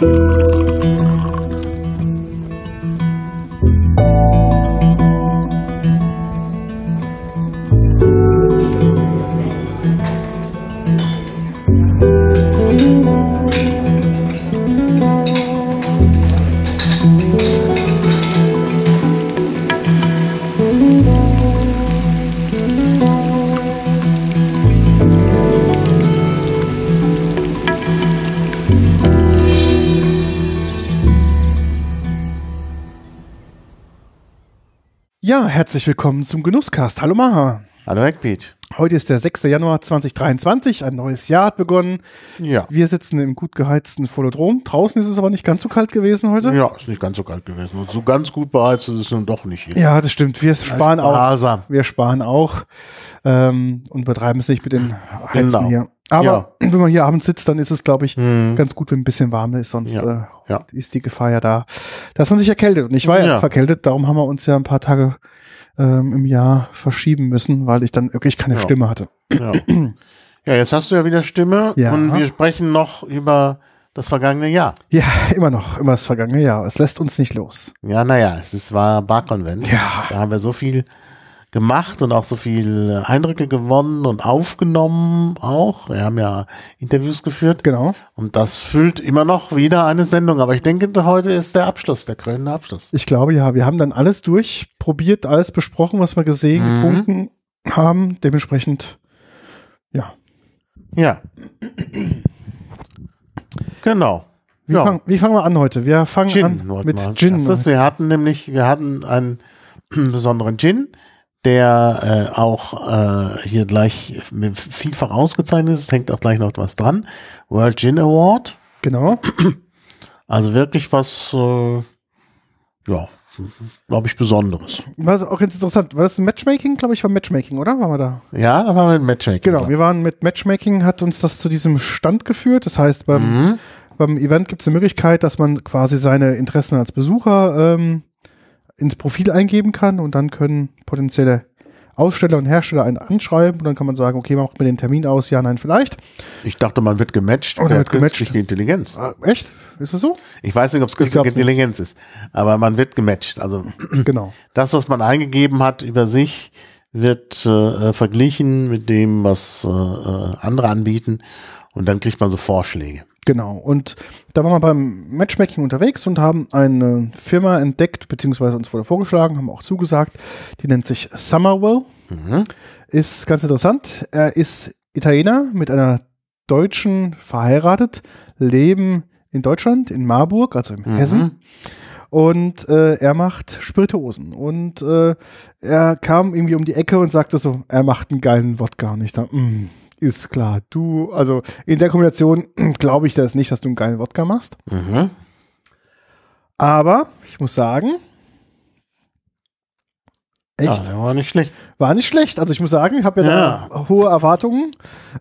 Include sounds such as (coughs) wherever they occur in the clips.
Ja, herzlich willkommen zum Genusscast. Hallo Maha. Hallo Hackbeat. Heute ist der 6. Januar 2023. Ein neues Jahr hat begonnen. Ja. Wir sitzen im gut geheizten Volodrom. Draußen ist es aber nicht ganz so kalt gewesen heute. Ja, ist nicht ganz so kalt gewesen. Und so ganz gut beheizt ist es nun doch nicht hier. Ja, das stimmt. Wir sparen auch. Wir sparen auch ähm, und betreiben es nicht mit den Heizen Genau. hier. Aber Ja. (clears throat) wenn man hier abends sitzt, dann ist es, glaube ich, ganz gut, wenn ein bisschen warm ist. Sonst Ja. Äh, Ja. ist die Gefahr ja da, dass man sich erkältet. Und ich war ja verkältet, darum haben wir uns ja ein paar Tage ähm, im Jahr verschieben müssen, weil ich dann wirklich keine Ja. Stimme hatte. Ja. ja, jetzt hast du ja wieder Stimme Ja. und wir sprechen noch über das vergangene Jahr. Ja, (laughs) immer noch, immer das vergangene Jahr. Es lässt uns nicht los. Ja, naja, es ist, war Barkonvent. Ja. Da haben wir so viel gemacht und auch so viel Eindrücke gewonnen und aufgenommen auch. Wir haben ja Interviews geführt Genau. und das füllt immer noch wieder eine Sendung. Aber ich denke, heute ist der Abschluss, der krönende Abschluss. Ich glaube, ja, wir haben dann alles durchprobiert, alles besprochen, was wir gesehen, Mhm. getrunken haben. Dementsprechend, ja. Ja. Genau. Wie, ja. fang, wie fangen wir an heute? Wir fangen Gin an mit Gin. erstes. Wir hatten nämlich, wir hatten einen (clears throat) besonderen Gin, der äh, auch äh, hier gleich vielfach ausgezeichnet ist. Es hängt auch gleich noch was dran. World Gin Award. Genau. Also wirklich was, äh, ja, glaube ich, Besonderes. Was auch ganz interessant. War das ein Matchmaking? Glaube ich, war Matchmaking, oder? Waren wir da? Ja, da waren wir mit Matchmaking. Genau, dran. wir waren mit Matchmaking, hat uns das zu diesem Stand geführt. Das heißt, beim, Mhm. beim Event gibt es eine Möglichkeit, dass man quasi seine Interessen als Besucher ähm, ins Profil eingeben kann und dann können potenzielle Aussteller und Hersteller einen anschreiben und dann kann man sagen, okay, macht mir den Termin aus, ja, nein, vielleicht. Ich dachte, man wird gematcht. Oder wird gematcht. künstliche Intelligenz. Äh, echt? Ist es so? Ich weiß nicht, ob es künstliche nicht. Intelligenz ist, aber man wird gematcht. Also (clears throat) genau. das, was man eingegeben hat über sich, wird äh, verglichen mit dem, was äh, äh, andere anbieten. Und dann kriegt man so Vorschläge. Genau. Und da waren wir beim Matchmaking unterwegs und haben eine Firma entdeckt, beziehungsweise uns wurde vorgeschlagen, haben auch zugesagt. Die nennt sich Summerwell. Ist ganz interessant. Er ist Italiener mit einer Deutschen verheiratet, leben in Deutschland, in Marburg, also in Hessen. Und äh, er macht Spirituosen. Und äh, er kam irgendwie um die Ecke und sagte so, er macht einen geilen Wodka. Und ich dachte, mm, ist klar, du, also in der Kombination (clears throat) glaube ich das nicht, dass du einen geilen Wodka machst. Mhm. Aber ich muss sagen, echt, Ja, war nicht schlecht. war nicht schlecht. Also ich muss sagen, ich habe ja, Ja. da hohe Erwartungen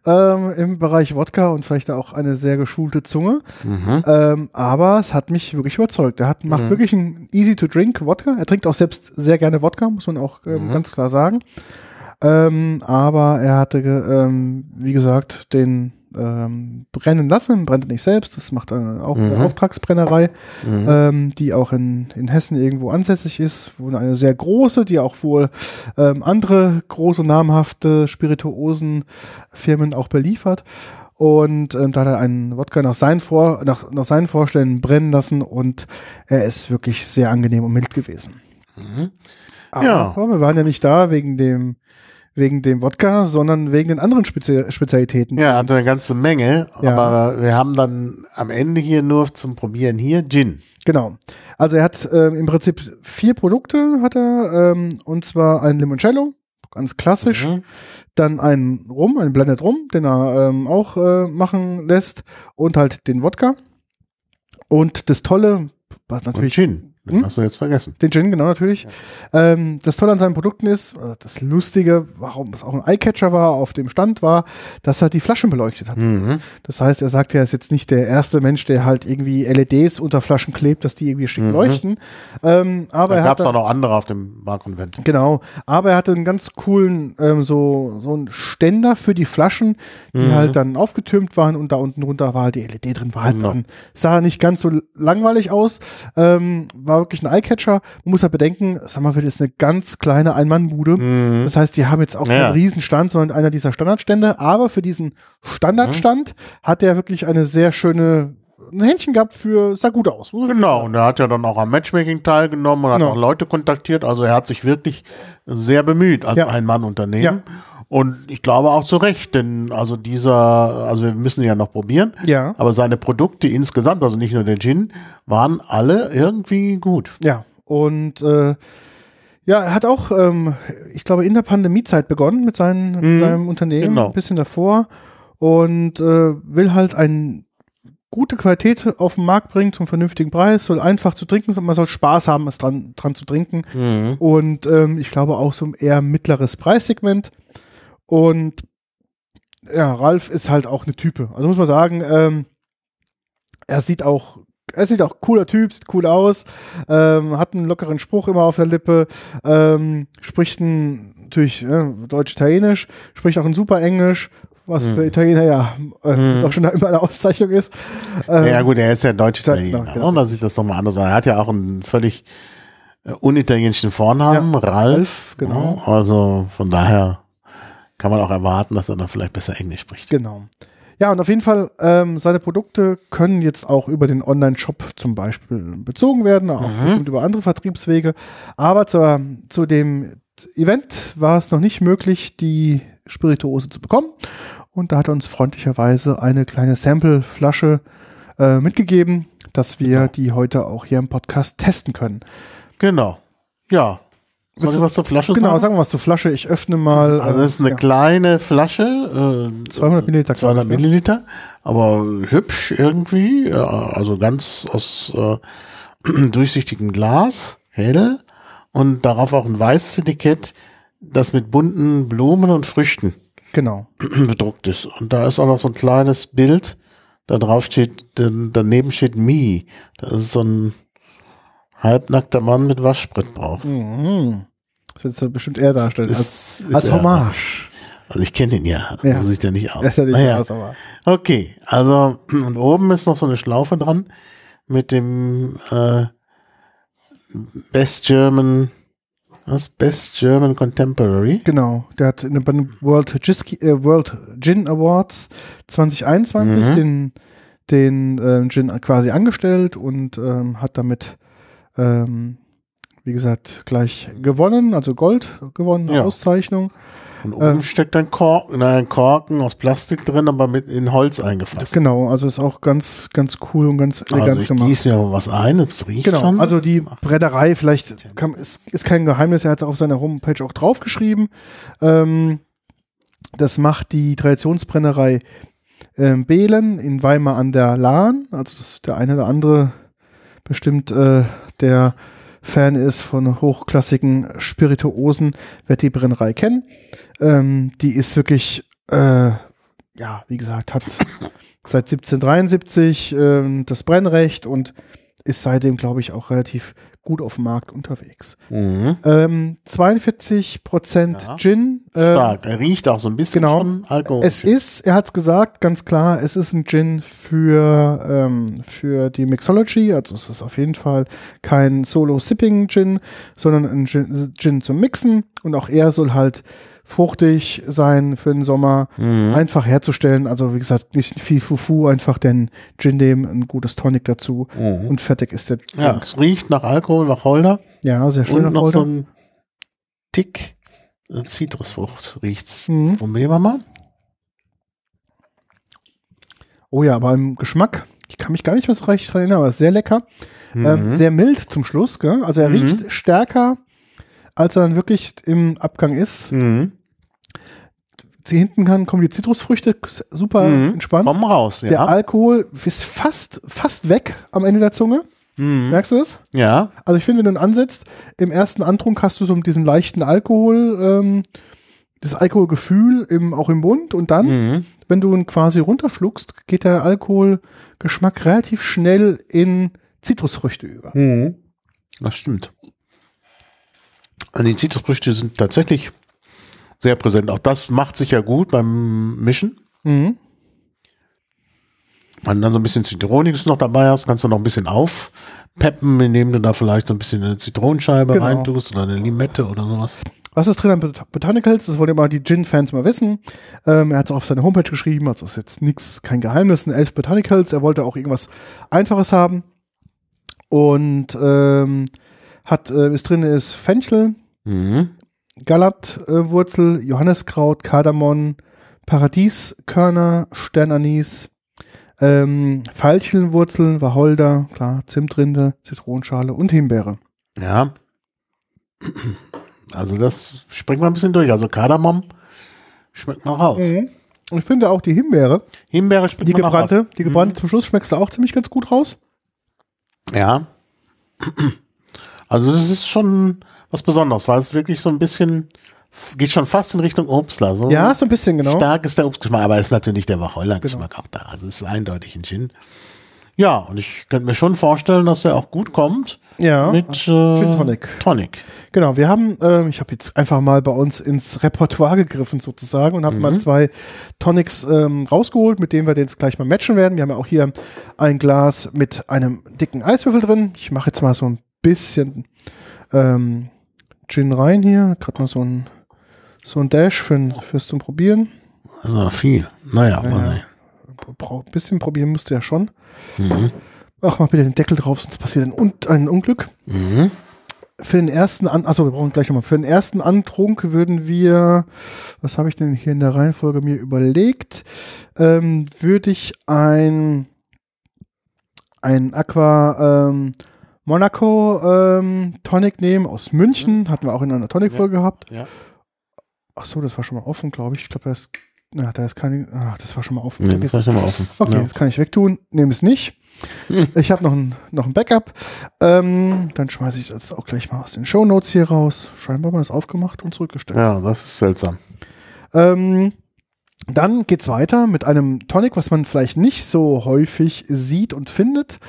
ähm, im Bereich Wodka und vielleicht auch eine sehr geschulte Zunge. Mhm. Ähm, aber es hat mich wirklich überzeugt. Er hat, macht wirklich einen easy-to-drink Wodka. Er trinkt auch selbst sehr gerne Wodka, muss man auch ähm, ganz klar sagen. Ähm, aber er hatte, ähm, wie gesagt, den ähm, brennen lassen, brennt er nicht selbst. Das macht äh, auch eine Auftragsbrennerei, ähm, die auch in, in Hessen irgendwo ansässig ist. Wohl eine sehr große, die auch wohl ähm, andere große namhafte Spirituosenfirmen auch beliefert. Und ähm, da hat er einen Wodka nach seinen, Vor nach, nach seinen Vorstellungen brennen lassen und er ist wirklich sehr angenehm und mild gewesen. Aber Ja. wir waren ja nicht da wegen dem, wegen dem Wodka, sondern wegen den anderen Spezi Spezialitäten. Ja, hatte eine ganze Menge, Ja. aber wir haben dann am Ende hier nur zum Probieren hier Gin. Genau. Also er hat ähm, im Prinzip vier Produkte hat er, ähm, und zwar ein Limoncello, ganz klassisch, Mhm. dann ein Rum, ein Blended Rum, den er ähm, auch äh, machen lässt und halt den Wodka. Und das Tolle, was Und natürlich Gin. Den hast du jetzt vergessen. Den Gin, genau natürlich. Ähm, das Tolle an seinen Produkten ist, also das Lustige, warum es auch ein Eyecatcher war, auf dem Stand war, dass er die Flaschen beleuchtet hat. Mhm. Das heißt, er sagt, er ist jetzt nicht der erste Mensch, der halt irgendwie LEDs unter Flaschen klebt, dass die irgendwie schick leuchten. Ähm, aber Da er gab es auch noch andere auf dem Barkonvent. Genau, aber er hatte einen ganz coolen, ähm, so, so einen Ständer für die Flaschen, die Mhm. halt dann aufgetürmt waren und da unten drunter war halt die LED drin, war halt Genau. dann, sah nicht ganz so langweilig aus, ähm, war wirklich ein Eyecatcher. Man muss halt bedenken, Summerville ist eine ganz kleine Ein-Mann-Bude. Mhm. Das heißt, die haben jetzt auch Ja. keinen Riesenstand, sondern einer dieser Standardstände, aber für diesen Standardstand Mhm. hat er wirklich eine sehr schöne, ein Händchen gehabt für, sah gut aus. Genau, und er hat ja dann auch am Matchmaking teilgenommen und hat Genau. auch Leute kontaktiert. Also er hat sich wirklich sehr bemüht als Ja. Ein-Mann-Unternehmen. Ja. Und ich glaube auch zu Recht, denn also dieser, also wir müssen ihn ja noch probieren. Ja. Aber seine Produkte insgesamt, also nicht nur der Gin, waren alle irgendwie gut. Ja, und äh, ja, er hat auch, ähm, ich glaube, in der Pandemiezeit begonnen mit seinen, Mhm, seinem Unternehmen, genau. ein bisschen davor und äh, will halt eine gute Qualität auf den Markt bringen zum vernünftigen Preis, soll einfach zu trinken sein, man soll Spaß haben, es dran, dran zu trinken und ähm, ich glaube auch so ein eher mittleres Preissegment und ja, Ralf ist halt auch eine Type, also muss man sagen, ähm, er sieht auch er sieht auch cooler Typ, sieht cool aus, ähm, hat einen lockeren Spruch immer auf der Lippe, ähm, spricht ein, natürlich äh, Deutsch-Italienisch, spricht auch ein super Englisch, was für Italiener ja äh, doch schon immer eine Auszeichnung ist. Ähm, ja gut, er ist ja Deutsch-Italiener. Ja, genau. Und da sieht das nochmal anders aus. Er hat ja auch einen völlig äh, unitalienischen Vornamen, Ja, Ralf. Ralf, genau. Ja, Also von daher kann man auch erwarten, dass er dann vielleicht besser Englisch spricht. Genau. Ja, und auf jeden Fall, ähm, seine Produkte können jetzt auch über den Online-Shop zum Beispiel bezogen werden, auch bestimmt über andere Vertriebswege. Aber zur, zu dem Event war es noch nicht möglich, die Spirituose zu bekommen. Und da hat er uns freundlicherweise eine kleine Sample-Flasche äh, mitgegeben, dass wir die heute auch hier im Podcast testen können. Genau. Ja. Soll ich was zur Flasche Genau, sagen? sagen wir was zur Flasche. Ich öffne mal. Also äh, das ist eine ja, kleine Flasche, äh, 200 Milliliter. 200 glaub ich, ne? Milliliter, aber hübsch irgendwie, ja, also ganz aus äh, (clears throat) durchsichtigem Glas, hell und darauf auch ein weißes Etikett, das mit bunten Blumen und Früchten Genau. (clears throat) bedruckt ist. Und da ist auch noch so ein kleines Bild, da drauf steht, daneben steht Me. Das ist so ein halbnackter Mann mit Waschspritbrauch. Mhm. Das wird so bestimmt eher darstellen. Als, Ist- als Hommage. Also ich kenne ihn ja, Ja. so sieht er nicht aus. Das ja nicht Naja. aus, aber. Okay, also (clears throat) und oben ist noch so eine Schlaufe dran mit dem äh, Best German, was? Best German Contemporary. Genau, der hat in den World, Giski, äh, World Gin Awards 2021 Mhm. den, den äh, Gin quasi angestellt und ähm, hat damit, ähm, wie gesagt, gleich gewonnen, also Gold gewonnen, Ja. Auszeichnung. Und oben steckt ein Korken, nein, ein Korken aus Plastik drin, aber mit in Holz eingefasst. Genau, also ist auch ganz, ganz cool und ganz elegant Also ich gemacht. gieße mir mal was ein, es riecht Genau, schon. also die Brennerei, vielleicht kann, ist, ist kein Geheimnis, er hat es auf seiner Homepage auch draufgeschrieben. Ähm, das macht die Traditionsbrennerei ähm, Behlen in Weimar an der Lahn. Also das ist der eine oder andere bestimmt, äh, der Fan ist von hochklassigen Spirituosen, wird die Brennerei kennen. Ähm, die ist wirklich, äh, ja, wie gesagt, hat (laughs) seit 1773 ähm, das Brennrecht und ist seitdem, glaube ich, auch relativ gut auf dem Markt unterwegs. mhm. Ähm, 42 Prozent Ja. Gin. ähm, Stark. Er riecht auch so ein bisschen genau. schon Alkohol. es ist, er hat es gesagt, ganz klar, es ist ein Gin für, ähm, für die Mixology. Also es ist auf jeden Fall kein Solo-Sipping-Gin, sondern ein Gin, Gin zum Mixen. Und auch er soll halt fruchtig sein für den Sommer, Mhm. einfach herzustellen. Also wie gesagt, nicht viel Fufu, einfach den Gin nehmen, ein gutes Tonic dazu Mhm. und fertig ist der Ja, Drink. es riecht nach Alkohol, nach Holder. Ja, sehr schön. und noch heute. so ein Tick äh, Zitrusfrucht riecht's. Mhm. Probieren wir mal. Oh ja, aber im Geschmack, ich kann mich gar nicht mehr so recht dran erinnern, aber ist sehr lecker. Ähm, Mhm. sehr mild zum Schluss, gell? Also er Mhm. riecht stärker, als er dann wirklich im Abgang ist. Mhm. Hinten kann, kommen die Zitrusfrüchte, super Mhm. entspannt. Komm raus, ja. Der Alkohol ist fast, fast weg am Ende der Zunge. Mhm. Merkst du das? Ja. Also ich finde, wenn du ihn ansetzt, im ersten Antrunk hast du so diesen leichten Alkohol, ähm, das Alkoholgefühl im, auch im Mund und dann, Mhm. wenn du ihn quasi runterschluckst, geht der Alkoholgeschmack relativ schnell in Zitrusfrüchte über. Mhm. Das stimmt. Also die Zitrusfrüchte sind tatsächlich sehr präsent. Auch das macht sich ja gut beim Mischen. Mhm. Wenn du dann so ein bisschen Zitroniges noch dabei hast, kannst du noch ein bisschen aufpeppen, indem du da vielleicht so ein bisschen eine Zitronenscheibe Genau. reintust oder eine Limette oder sowas. Was ist drin an Bot- Botanicals? Das wollen immer die Gin-Fans mal wissen. Ähm, er hat es auf seine Homepage geschrieben, also das ist jetzt nichts, kein Geheimnis, ein elf Botanicals. Er wollte auch irgendwas Einfaches haben. Und ähm, hat, äh, ist drin ist Fenchel, Mhm. Galatwurzel, Johanneskraut, Kardamom, Paradieskörner, Sternanis, ähm, Veilchenwurzeln, Wacholder, klar, Zimtrinde, Zitronenschale und Himbeere. Ja. Also das springt mal ein bisschen durch. Also Kardamom schmeckt mal raus. Und ich finde auch die Himbeere, Himbeere schmeckt die man auch raus. gebrannte, die gebrannte zum Schluss schmeckst du auch ziemlich ganz gut raus. Ja. Also das ist schon was Besonderes, weil es wirklich so ein bisschen geht schon fast in Richtung Obstler. So Ja, so ein bisschen, genau. stark ist der Obstgeschmack, aber ist natürlich der Wacholder-Geschmack auch da. Also es ist eindeutig ein Gin. Ja, und ich könnte mir schon vorstellen, dass er auch gut kommt Ja, mit äh, Gin Tonic. Tonic. Genau, wir haben, ähm, ich habe jetzt einfach mal bei uns ins Repertoire gegriffen sozusagen und haben mal zwei Tonics ähm, rausgeholt, mit denen wir den jetzt gleich mal matchen werden. Wir haben ja auch hier ein Glas mit einem dicken Eiswürfel drin. Ich mache jetzt mal so ein bisschen ähm, Gin rein hier, gerade mal so ein so ein Dash für, fürs zum Probieren. Also viel. Naja, sehen. Bra- Ein bisschen probieren musst du ja schon. Mhm. Ach, mach bitte den Deckel drauf, sonst passiert ein, Un ein Unglück. Mhm. Für den ersten, An also wir brauchen gleich nochmal, für den ersten Antrunk würden wir, was habe ich denn hier in der Reihenfolge mir überlegt, ähm, würde ich ein, ein Aqua ähm, Monaco ähm, Tonic nehmen aus München, hatten wir auch in einer Tonic-Folge gehabt. Ja. Ach so, das war schon mal offen, glaube ich. Ich glaube, da ist, na, da ist keine, ach, das war schon mal offen. Ja, Vergiss das ist mal offen. Okay, Ja. das kann ich wegtun. Nehme es nicht. Hm. (laughs) Ich habe noch ein, noch ein Backup. Ähm, dann schmeiße ich das auch gleich mal aus den Show Notes hier raus. Scheinbar mal das aufgemacht und zurückgestellt. ja, das ist seltsam. Ähm, dann geht's weiter mit einem Tonic, was man vielleicht nicht so häufig sieht und findet.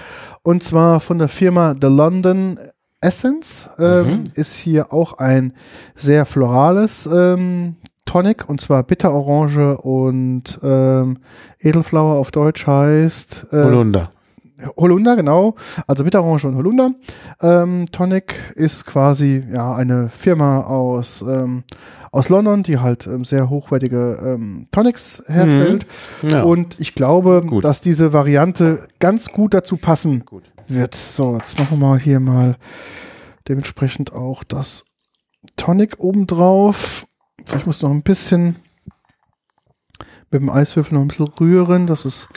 Und zwar von der Firma The London Essence. Ähm, Mhm. Ist hier auch ein sehr florales ähm, Tonic und zwar Bitterorange und ähm, Edelflower auf Deutsch heißt äh, Holunder. Holunder, genau. Also Bitterorange und Holunder. Ähm, Tonic ist quasi ja eine Firma aus, ähm, aus London, die halt ähm, sehr hochwertige ähm, Tonics herstellt. Ja. Und ich glaube, Gut. dass diese Variante ganz gut dazu passen Gut. wird. So, jetzt machen wir mal hier mal dementsprechend auch das Tonic obendrauf. Ich muss noch ein bisschen mit dem Eiswürfel noch ein bisschen rühren, dass es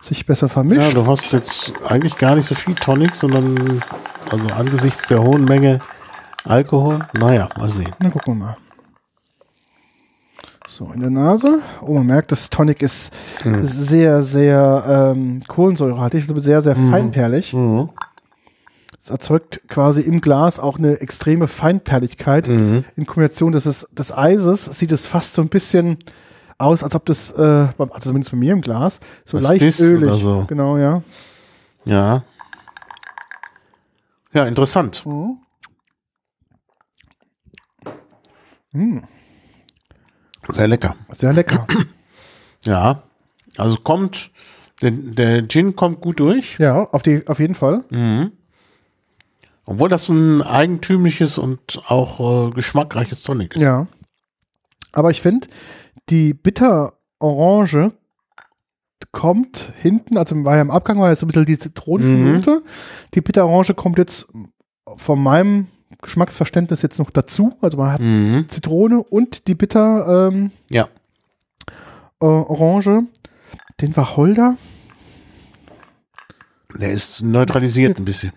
sich besser Ja, vermischt. du hast jetzt eigentlich gar nicht so viel Tonic, sondern also angesichts der hohen Menge Alkohol. Naja, mal sehen. Na, gucken wir mal. So, in der Nase. Oh, man merkt, das Tonic ist sehr, sehr ähm, kohlensäurehaltig, also sehr, sehr feinperlig. Mhm. Es erzeugt quasi im Glas auch eine extreme Feinperligkeit. Mhm. In Kombination des, des Eises sieht es fast so ein bisschen aus, als ob das, äh, also zumindest bei mir im Glas, so Was leicht Diss ölig. oder so. Genau, ja. Ja. Ja, interessant. Sehr lecker. Sehr lecker. (clears throat) Ja. Also kommt, der, der Gin kommt gut durch. ja, auf, die, auf jeden Fall. Obwohl das ein eigentümliches und auch äh, geschmackreiches Tonic ist. Ja. Aber ich finde, die Bitterorange kommt hinten, also war ja im Abgang, war ja so ein bisschen die Zitronennote. Die Bitterorange kommt jetzt von meinem Geschmacksverständnis jetzt noch dazu. Also man hat Mhm. Zitrone und die Bitter ähm, Ja. äh, Orange. Den Wacholder. Der ist neutralisiert ein bisschen.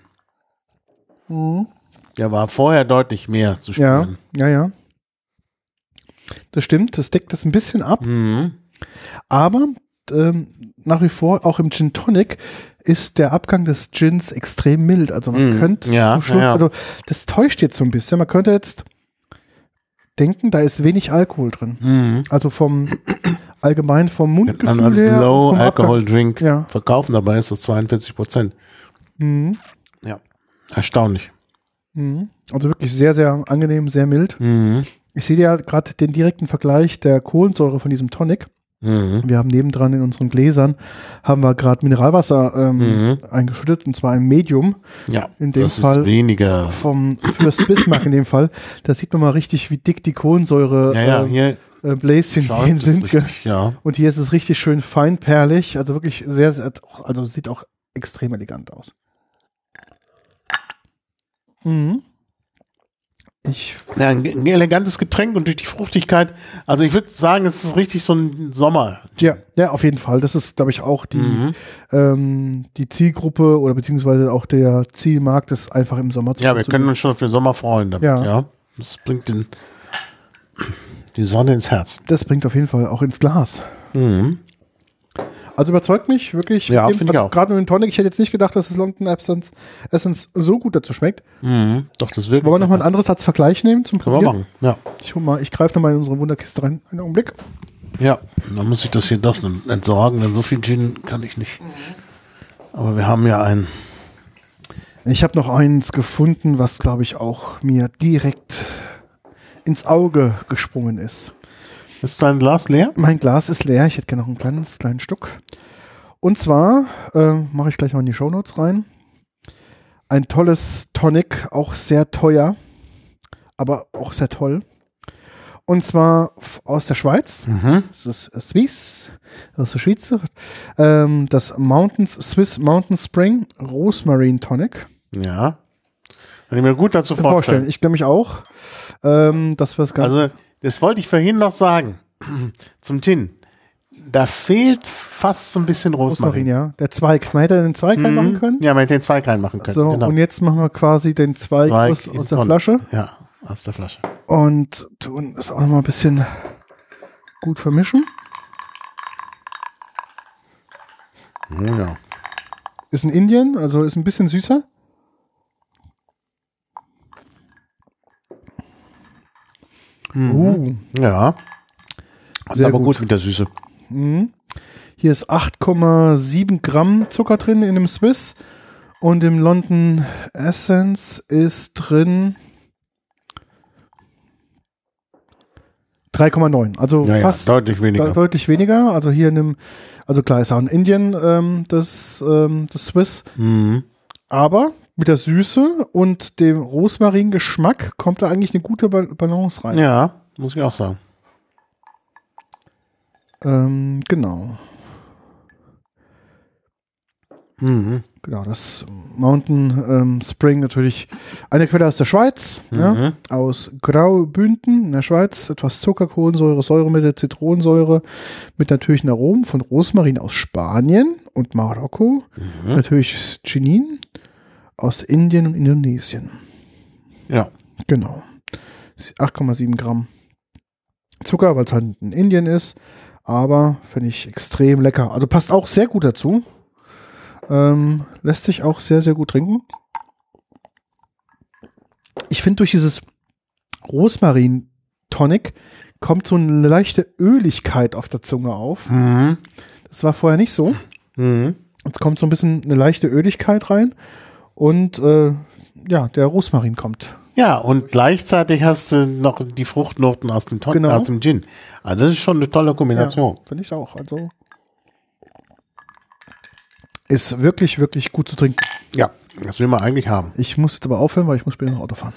Der war vorher deutlich mehr zu Ja, spüren. ja, ja. Das stimmt, das deckt das ein bisschen ab. Mhm. Aber ähm, nach wie vor, auch im Gin Tonic, ist der Abgang des Gins extrem mild. Also man Mhm. könnte Ja, zum Schluss, ja, also das täuscht jetzt so ein bisschen. Man könnte jetzt denken, da ist wenig Alkohol drin. Mhm. Also vom allgemein vom Man Mundgefühl als her, Low vom Alcohol Abgang. Drink Ja. verkaufen, dabei ist es 42 Prozent. Mhm. Ja. Erstaunlich. Mhm. Also wirklich sehr, sehr angenehm, sehr mild. Mhm. Ich sehe ja gerade den direkten Vergleich der Kohlensäure von diesem Tonic. Mhm. Wir haben nebendran in unseren Gläsern, haben wir gerade Mineralwasser ähm, Mhm. eingeschüttet und zwar ein Medium Ja, In dem das Fall- ist weniger. vom Fürst Bismarck in dem Fall. Da sieht man mal richtig, wie dick die Kohlensäure Ja, ja, äh, hier äh, Bläschen gehen sind. richtig, ja. Und hier ist es richtig schön feinperlig, also wirklich sehr, sehr, also sieht auch extrem elegant aus. Mhm. Ich, ja. Ein, ein elegantes Getränk und durch die Fruchtigkeit. Also ich würde sagen, es ist richtig so ein Sommer. ja, ja, auf jeden Fall. Das ist, glaube ich, auch die, Mhm. ähm, die Zielgruppe oder beziehungsweise auch der Zielmarkt, das einfach im Sommer zu Ja, wir können uns schon auf den Sommer freuen damit. Ja. Ja. Das bringt den, die Sonne ins Herz. Das bringt auf jeden Fall auch ins Glas. Mhm. Also überzeugt mich wirklich. Ja, finde ich also auch. Gerade nur den Tonic. Ich hätte jetzt nicht gedacht, dass das London Essence, Essence so gut dazu schmeckt. Mhm. Doch, das wirklich. Wollen wir nochmal ein anderes als Vergleich nehmen zum Können wir Probieren? machen. Ja. Ich, hol mal- ich greife nochmal in unsere Wunderkiste rein. Einen Augenblick. Ja, dann muss ich das hier doch entsorgen, denn so viel Gin kann ich nicht. Aber wir haben ja einen. Ich habe noch eins gefunden, was, glaube ich, auch mir direkt ins Auge gesprungen ist. Ist dein Glas leer? Mein Glas ist leer. Ich hätte gerne noch ein kleines, kleinen Stück. Und zwar äh, mache ich gleich mal in die Shownotes rein. Ein tolles Tonic, auch sehr teuer, aber auch sehr toll. Und zwar aus der Schweiz. Mhm. Das ist äh, Swiss, aus der Schweiz. Ähm, das Mountains, Swiss Mountain Spring Rosmarine Tonic. Ja. Kann ich mir gut dazu vorstellen. vorstellen. Ich glaube mich auch, ähm, dass wir das Ganze. Also, das wollte ich vorhin noch sagen. Zum Gin. Da fehlt fast so ein bisschen Rosmarin, Rosmarin. ja. Der Zweig. Man hätte den Zweig Mhm. reinmachen können. Ja, man hätte den Zweig reinmachen können. So, genau. und jetzt machen wir quasi den Zweig, Zweig aus, aus der Tonne. Flasche Ja, aus der Flasche. und tun es auch noch mal ein bisschen gut vermischen. Oh, ja. Ist ein Indien, also ist ein bisschen süßer. Uh, Ja. Sehr aber gut. gut. mit der Süße. hier ist 8,7 Gramm Zucker drin in dem Swiss und im London Essence ist drin 3,9. Also Ja, ja, fast deutlich weniger. De deutlich weniger. Also hier in dem, also klar ist auch ein Indien ähm, das, ähm, das Swiss, Mhm. aber mit der Süße und dem Rosmarin-Geschmack kommt da eigentlich eine gute Ba- Balance rein. Ja, muss ich auch sagen. Ähm, genau. Mhm. Genau, das Mountain ähm, Spring natürlich eine Quelle aus der Schweiz, ja, aus Graubünden in der Schweiz, etwas Zucker, Kohlensäure, Säuremittel, Zitronensäure mit natürlichen Aromen von Rosmarin aus Spanien und Marokko, natürlich Chinin aus Indien und Indonesien. Ja. Genau. 8,7 Gramm Zucker, weil es halt in Indien ist, aber finde ich extrem lecker. Also passt auch sehr gut dazu. Ähm, lässt sich auch sehr, sehr gut trinken. Ich finde, durch dieses Rosmarin-Tonic kommt so eine leichte Öligkeit auf der Zunge auf. Mhm. Das war vorher nicht so. Mhm. Jetzt kommt so ein bisschen eine leichte Öligkeit rein. Und äh, ja, der Rosmarin kommt. Ja, und gleichzeitig hast du noch die Fruchtnoten aus dem, Ton Genau. aus dem Gin. Also das ist schon eine tolle Kombination. Ja, finde ich auch. Also ist wirklich, wirklich gut zu trinken. Ja. das will man eigentlich haben. Ich muss jetzt aber aufhören, weil ich muss später noch Auto fahren.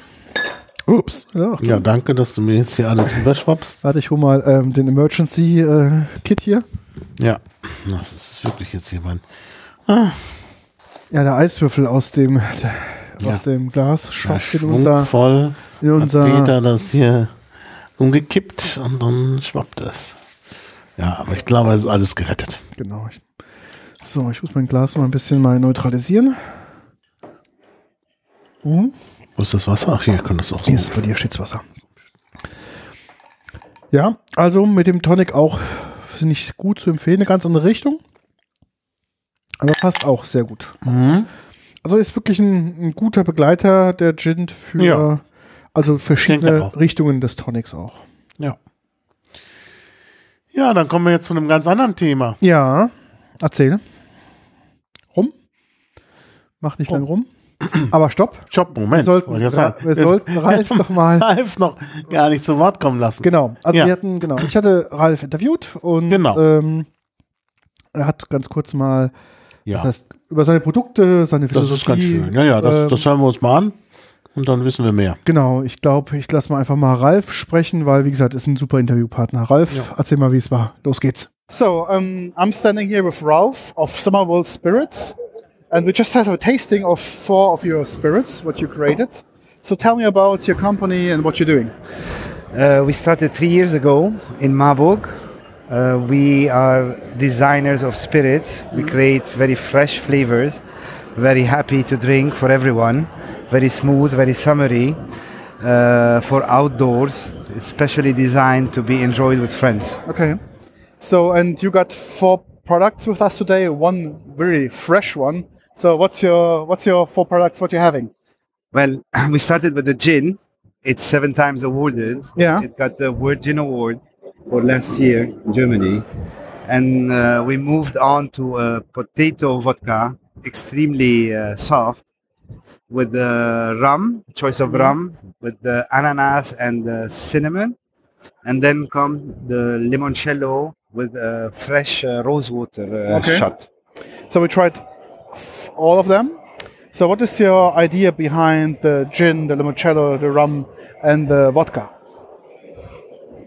Ups. Ja, Ja, danke, dass du mir jetzt hier alles überschwappst. Warte, ich hole mal ähm, den Emergency äh, Kit hier. Ja, das ist wirklich jetzt hier mein Ja, der Eiswürfel aus dem, Ja. aus dem Glas ja, schwappt in unser, schwungvoll. in Hat unser Peter das hier umgekippt und dann schwappt es. Ja, aber ich glaube, es ist alles gerettet. Genau. So, ich muss mein Glas mal ein bisschen mal neutralisieren. Mhm. Wo ist das Wasser? Ach, hier kann das auch so. Hier ist bei dir Schitzwasser. Ja, also mit dem Tonic auch finde ich gut zu empfehlen. Eine ganz andere Richtung. Aber passt auch sehr gut. Mhm. Also ist wirklich ein, ein guter Begleiter der Gin für Ja. also verschiedene. Richtungen des Tonics auch. Ja. Ja, dann kommen wir jetzt zu einem ganz anderen Thema. Ja, erzähl. Rum? Mach nicht lang rum. Aber stopp. Stopp, Wir Moment. sollten, Ra- sagen. wir sollten (laughs) Ralf noch mal. Ralf noch gar nicht zu Wort kommen lassen. Genau. Also Ja. wir hatten, genau, ich hatte Ralf interviewt und Genau. ähm, er hat ganz kurz mal, Ja, das heißt, über seine Produkte, seine das Philosophie. ist ganz schön. Ja, ja, das, ähm, das hören wir uns mal an und dann wissen wir mehr. Genau, ich glaube, ich lasse mal einfach mal Ralf sprechen, weil, wie gesagt, ist ein super Interviewpartner. Ralf, erzähl mal, wie es war. Los geht's. So um, I'm standing here with Ralph of Summerworld Spirits, and we just had a tasting of four of your spirits, what you created. So tell me about your company and what you're doing. Uh, we started three years ago in Marburg. Uh, we are designers of spirit. We create very fresh flavors, very happy to drink for everyone, very smooth, very summery, uh, for outdoors, especially designed to be enjoyed with friends. Okay. So and you got four products with us today. One very fresh one. So what's your what's your four products? What you're having? Well, (clears throat) we started with the gin. It's seven times awarded. Yeah. It got the World Gin Award for last year in Germany. And uh, we moved on to a potato vodka, extremely uh, soft, with the rum, choice of rum, with the ananas and the cinnamon. And then come the limoncello with a fresh uh, rose water uh, Okay. shot. So we tried f- all of them. So what is your idea behind the gin, the limoncello, the rum, and the vodka?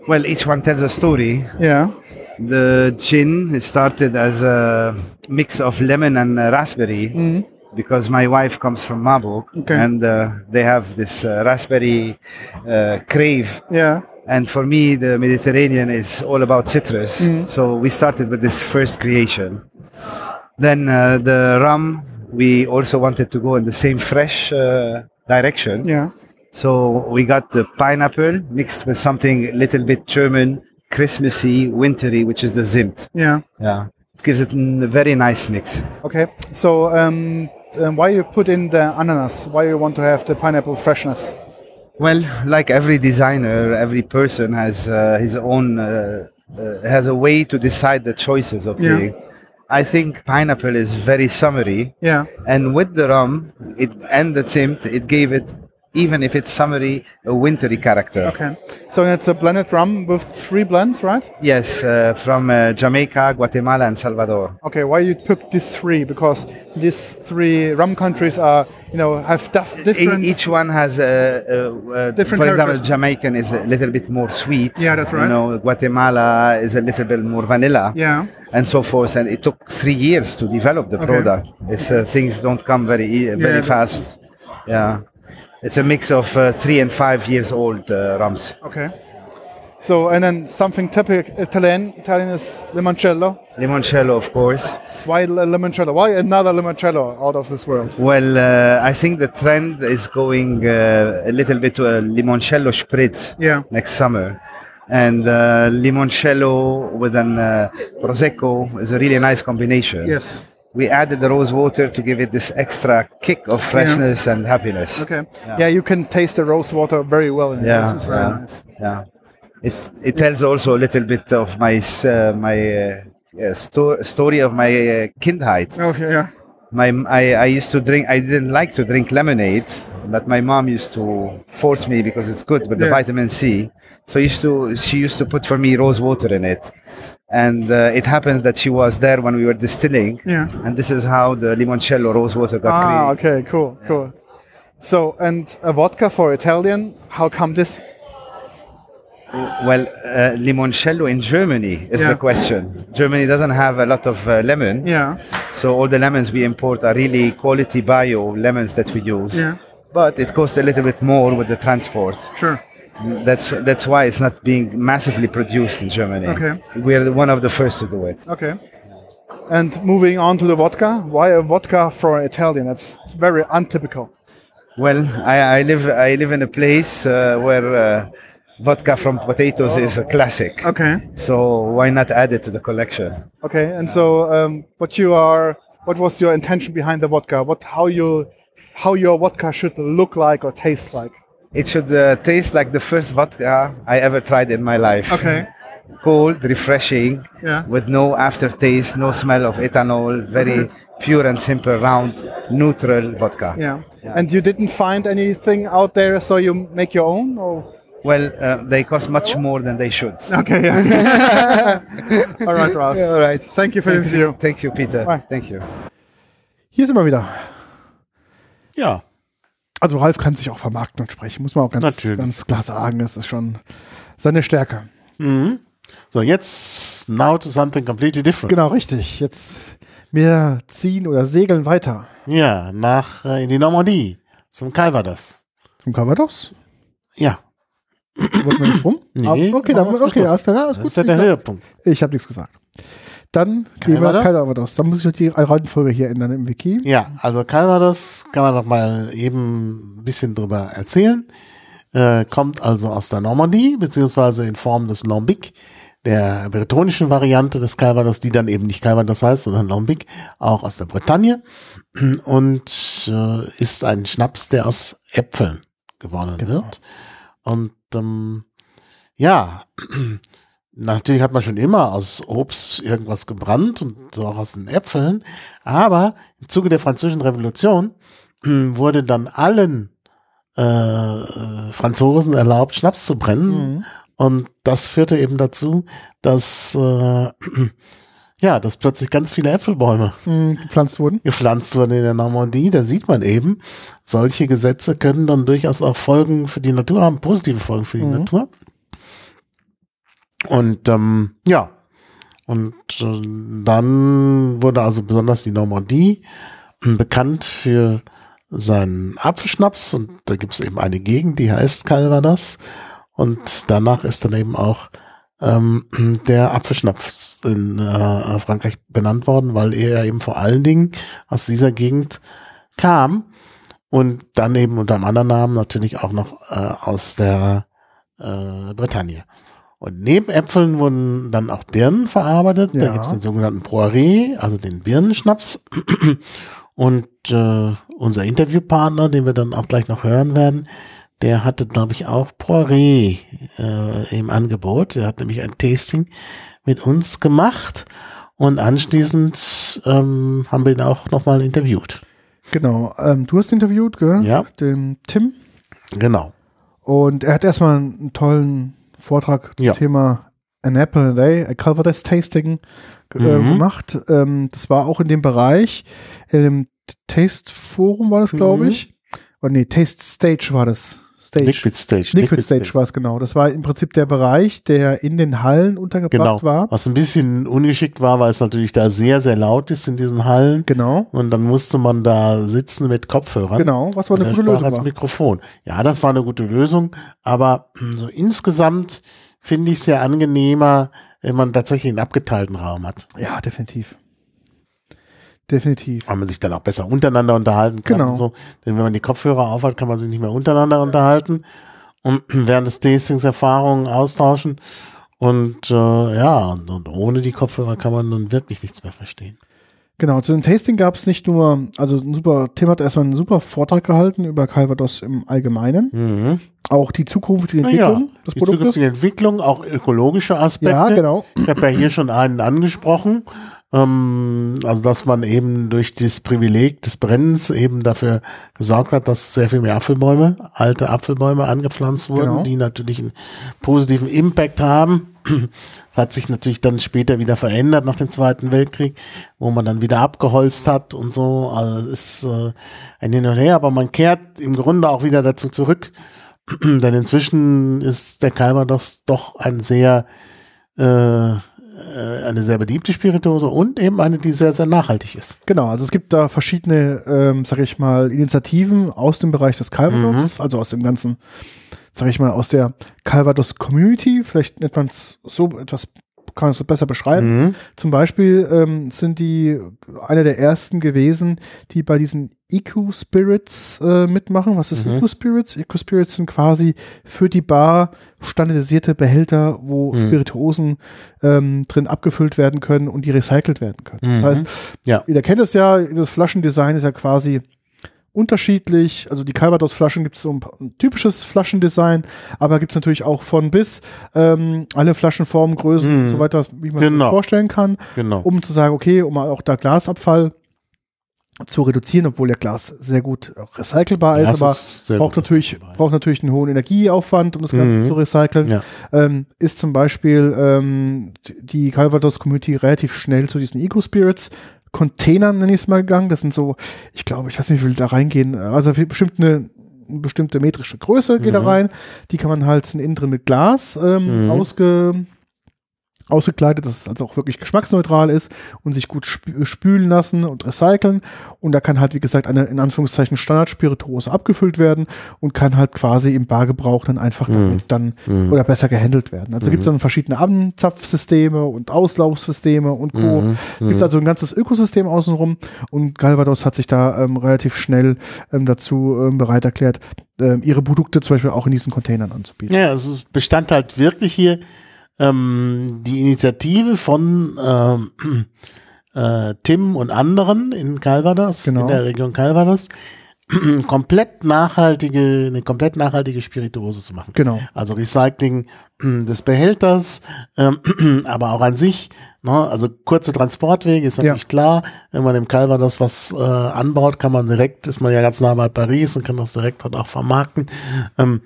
Well, each one tells a story. Yeah. The gin started as a mix of lemon and raspberry because my wife comes from Marburg Okay. and uh, they have this uh, raspberry uh, crave. Yeah. And for me, the Mediterranean is all about citrus. So we started with this first creation. Then uh, the rum, we also wanted to go in the same fresh uh, direction. Yeah. So we got the pineapple mixed with something a little bit German, Christmassy, wintry, which is the Zimt. Yeah. Yeah, it gives it a very nice mix. Okay. So um, um, why you put in the ananas? Why you want to have the pineapple freshness? Well, like every designer, every person has uh, his own uh, uh, has a way to decide the choices of Yeah. the. I think pineapple is very summery, Yeah. and with the rum, it and the Zimt, it gave it, even if it's summery, a wintry character. Okay. So it's a blended rum with three blends, right? Yes, uh, from uh, Jamaica, Guatemala, and Salvador. Okay. Why you pick these three? Because these three rum countries are, you know, have dif- E- different. Each one has a, Different For example. Jamaican is a little bit more sweet. Yeah, that's right. You know, Guatemala is a little bit more vanilla. yeah. And so forth, and it took three years to develop the Okay. product. It's, uh, things don't come very very Yeah, fast. Yeah, it's a mix of uh, three and five years old uh, rums. Okay. So and then something typical Italian. Italian is limoncello. Limoncello, of course. Why limoncello? Why another limoncello out of this world? Well, uh, I think the trend is going uh, a little bit to a limoncello spritz. Yeah. next summer. And uh, limoncello with an uh, prosecco is a really nice combination. Yes. We added the rose water to give it this extra kick of freshness and happiness. Okay. Yeah. you can taste the rose water very well in. Yeah, it's very yeah. nice. Yeah, it's, it tells also a little bit of my uh, my uh, yeah, sto- story of my uh, kindheit. Okay. Yeah. My I, I used to drink. I didn't like to drink lemonade, but my mom used to force me because it's good with the vitamin C. So used to she used to put for me rose water in it, and uh, it happened that she was there when we were distilling. Yeah. And this is how the limoncello rose water got Ah, created. okay, cool, cool. So, and a vodka for Italian, how come this? Well, uh, limoncello in Germany is Yeah. the question. Germany doesn't have a lot of uh, lemon, Yeah, so all the lemons we import are really quality bio lemons that we use. Yeah. But it costs a little bit more with the transport. sure. That's that's why it's not being massively produced in Germany. Okay. We're one of the first to do it. Okay. And moving on to the vodka, why a vodka for an Italian? That's very untypical. Well, I, I live I live in a place uh, where uh, vodka from potatoes is a classic. Okay. So why not add it to the collection? Okay. And so, um, what you are, what was your intention behind the vodka? What, how you, how your vodka should look like or taste like? It should uh, taste like the first vodka I ever tried in my life. Okay. Cold, refreshing, Yeah. with no aftertaste, no smell of ethanol, very pure and simple, round, neutral vodka. Yeah. And you didn't find anything out there, so you make your own, or? Well, uh, they cost much more than they should. Okay. Yeah. (laughs) All right, Ralph. All right. Thank you for the interview. Thank you, Peter. Bye. Thank you. Hier sind wir wieder. Ja, Also Ralf kann sich auch vermarkten und sprechen, muss man auch ganz, Natürlich. ganz klar sagen. Das ist schon seine Stärke. so jetzt now to something completely different. Genau, richtig. Jetzt wir ziehen oder segeln weiter. Ja, nach äh, in die Normandie zum Calvados. Zum Calvados? Ja, Wollten wir nicht rum? Nee, Ah, okay, dann, okay, alles klar, alles das gut. ist ja der Ich, Höhepunkt. ich habe nichts gesagt. Dann gehen wir Calvados? Calvados. Dann muss ich die Reihenfolge hier ändern im Wiki. Ja, also Calvados kann man noch mal eben ein bisschen drüber erzählen. Äh, kommt also aus der Normandie, beziehungsweise in Form des Lambic, der bretonischen Variante des Calvados, die dann eben nicht Calvados heißt, sondern Lambic, auch aus der Bretagne. Und äh, ist ein Schnaps, der aus Äpfeln gewonnen Genau. wird. Und ähm, ja, natürlich hat man schon immer aus Obst irgendwas gebrannt und so auch aus den Äpfeln. Aber im Zuge der Französischen Revolution wurde dann allen äh, äh, Franzosen erlaubt, Schnaps zu brennen. Mhm. Und das führte eben dazu, dass äh, (clears throat) ja, dass plötzlich ganz viele Äpfelbäume Mhm, gepflanzt wurden. gepflanzt wurden in der Normandie. Da sieht man eben, solche Gesetze können dann durchaus auch Folgen für die Natur haben, positive Folgen für die Mhm. Natur. Und ähm, ja, und äh, dann wurde also besonders die Normandie äh, bekannt für seinen Apfelschnaps. Und da gibt es eben eine Gegend, die heißt Calvados und danach ist dann eben auch ähm, der Apfelschnaps in äh, Frankreich benannt worden, weil er eben vor allen Dingen aus dieser Gegend kam. Und dann eben unter einem anderen Namen natürlich auch noch äh, aus der äh, Bretagne. Und neben Äpfeln wurden dann auch Birnen verarbeitet. Da Ja. gibt es den sogenannten Poiré, also den Birnenschnaps. (clears throat) Und äh, unser Interviewpartner, den wir dann auch gleich noch hören werden, der hatte, glaube ich, auch Poiré äh, im Angebot. Er hat nämlich ein Tasting mit uns gemacht. Und anschließend ähm, haben wir ihn auch nochmal interviewt. Genau. Ähm, du hast interviewt, gell? Ja. Den Tim. Genau. Und er hat erstmal einen tollen Vortrag zum Ja. Thema An Apple a Day, a Calvados Tasting äh, Mhm. gemacht. Ähm, das war auch in dem Bereich, im Taste Forum war das, glaube Mhm. ich. Oder nee, Taste Stage war das. Stage. Liquid Stage. Liquid Stage war es genau. Das war im Prinzip der Bereich, der in den Hallen untergebracht Genau. war. Was ein bisschen ungeschickt war, weil es natürlich da sehr, sehr laut ist in diesen Hallen. Genau. Und dann musste man da sitzen mit Kopfhörern. Genau, was Und eine gute Lösung als war. Mikrofon. Ja, das war eine gute Lösung, aber hm, so insgesamt finde ich es ja angenehmer, wenn man tatsächlich einen abgeteilten Raum hat, Ja, definitiv. Definitiv. weil man sich dann auch besser untereinander unterhalten kann. Genau. So. Denn wenn man die Kopfhörer aufhat, kann man sich nicht mehr untereinander unterhalten und (clears throat) während des Tastings Erfahrungen austauschen. Und äh, ja, und, und ohne die Kopfhörer kann man dann wirklich nichts mehr verstehen. Genau, zu dem Tasting gab es nicht nur, also ein super, Tim hat erstmal einen super Vortrag gehalten über Calvados im Allgemeinen. Mhm. Auch die Zukunft, die Ja, Entwicklung des die Produktes. zukünftige Entwicklung, auch ökologische Aspekte. Ja, genau. Ich habe ja hier schon einen angesprochen. Ähm, also, dass man eben durch das Privileg des Brennens eben dafür gesorgt hat, dass sehr viel mehr Apfelbäume, alte Apfelbäume angepflanzt wurden, Genau. die natürlich einen positiven Impact haben. Das hat sich natürlich dann später wieder verändert nach dem Zweiten Weltkrieg, wo man dann wieder abgeholzt hat und so. Also es ist äh, ein Hin und Her, aber man kehrt im Grunde auch wieder dazu zurück. (clears throat) Denn inzwischen ist der Calvados doch ein sehr äh, äh, eine sehr beliebte Spirituose und eben eine, die sehr, sehr nachhaltig ist. Genau, also es gibt da verschiedene, ähm, sag ich mal, Initiativen aus dem Bereich des Calvados, also aus dem ganzen, sag ich mal, aus der Calvados Community, vielleicht nennt man es so etwas kann es besser beschreiben. Mhm. Zum Beispiel ähm, sind die einer der ersten gewesen, die bei diesen Eco Spirits äh, mitmachen. Was ist Mhm. Eco Spirits? Eco Spirits sind quasi für die Bar standardisierte Behälter, wo Mhm. Spirituosen ähm, drin abgefüllt werden können und die recycelt werden können. Das Mhm. heißt, Ja. jeder kennt es ja, das Flaschendesign ist ja quasi unterschiedlich. Also die Calvados-Flaschen gibt es so ein, ein typisches Flaschendesign, aber gibt es natürlich auch von bis ähm, alle Flaschenformen, Größen Mhm. und so weiter, wie man sich Genau. das vorstellen kann, Genau. um zu sagen, okay, um auch da Glasabfall zu reduzieren, obwohl ja Glas sehr gut recycelbar ist, es aber braucht natürlich, braucht natürlich einen hohen Energieaufwand, um das Ganze Mhm. zu recyceln. Ja. Ähm, ist zum Beispiel ähm, die Calvados Community relativ schnell zu diesen Eco-Spirits Containern, nenne ich es mal, gegangen. Das sind so, ich glaube, ich weiß nicht, wie viel da reingehen. Also für bestimmt eine, eine bestimmte metrische Größe geht da Mhm. rein. Die kann man halt innen drin mit Glas ähm, Mhm. ausge, ausgekleidet, dass es also auch wirklich geschmacksneutral ist und sich gut spü- spülen lassen und recyceln. Und da kann halt, wie gesagt, eine in Anführungszeichen Standardspirituose abgefüllt werden und kann halt quasi im Bargebrauch dann einfach damit dann Mhm. oder besser gehandelt werden. Also gibt es dann verschiedene Anzapfsysteme und Auslaufsysteme und Co. Mhm. Gibt es also ein ganzes Ökosystem außenrum und Galvados hat sich da ähm, relativ schnell ähm, dazu ähm, bereit erklärt, ähm, ihre Produkte zum Beispiel auch in diesen Containern anzubieten. Ja, also es bestand halt wirklich hier ähm, die Initiative von ähm, äh, Tim und anderen in Calvados, Genau. in der Region Calvados, (clears throat) komplett nachhaltige, eine komplett nachhaltige Spirituose zu machen. Genau. Also Recycling des Behälters, ähm, (clears throat) aber auch an sich, ne, also kurze Transportwege ist natürlich Ja. klar, wenn man im Calvados was äh, anbaut, kann man direkt, ist man ja ganz nah bei Paris und kann das direkt dort auch vermarkten. Ähm,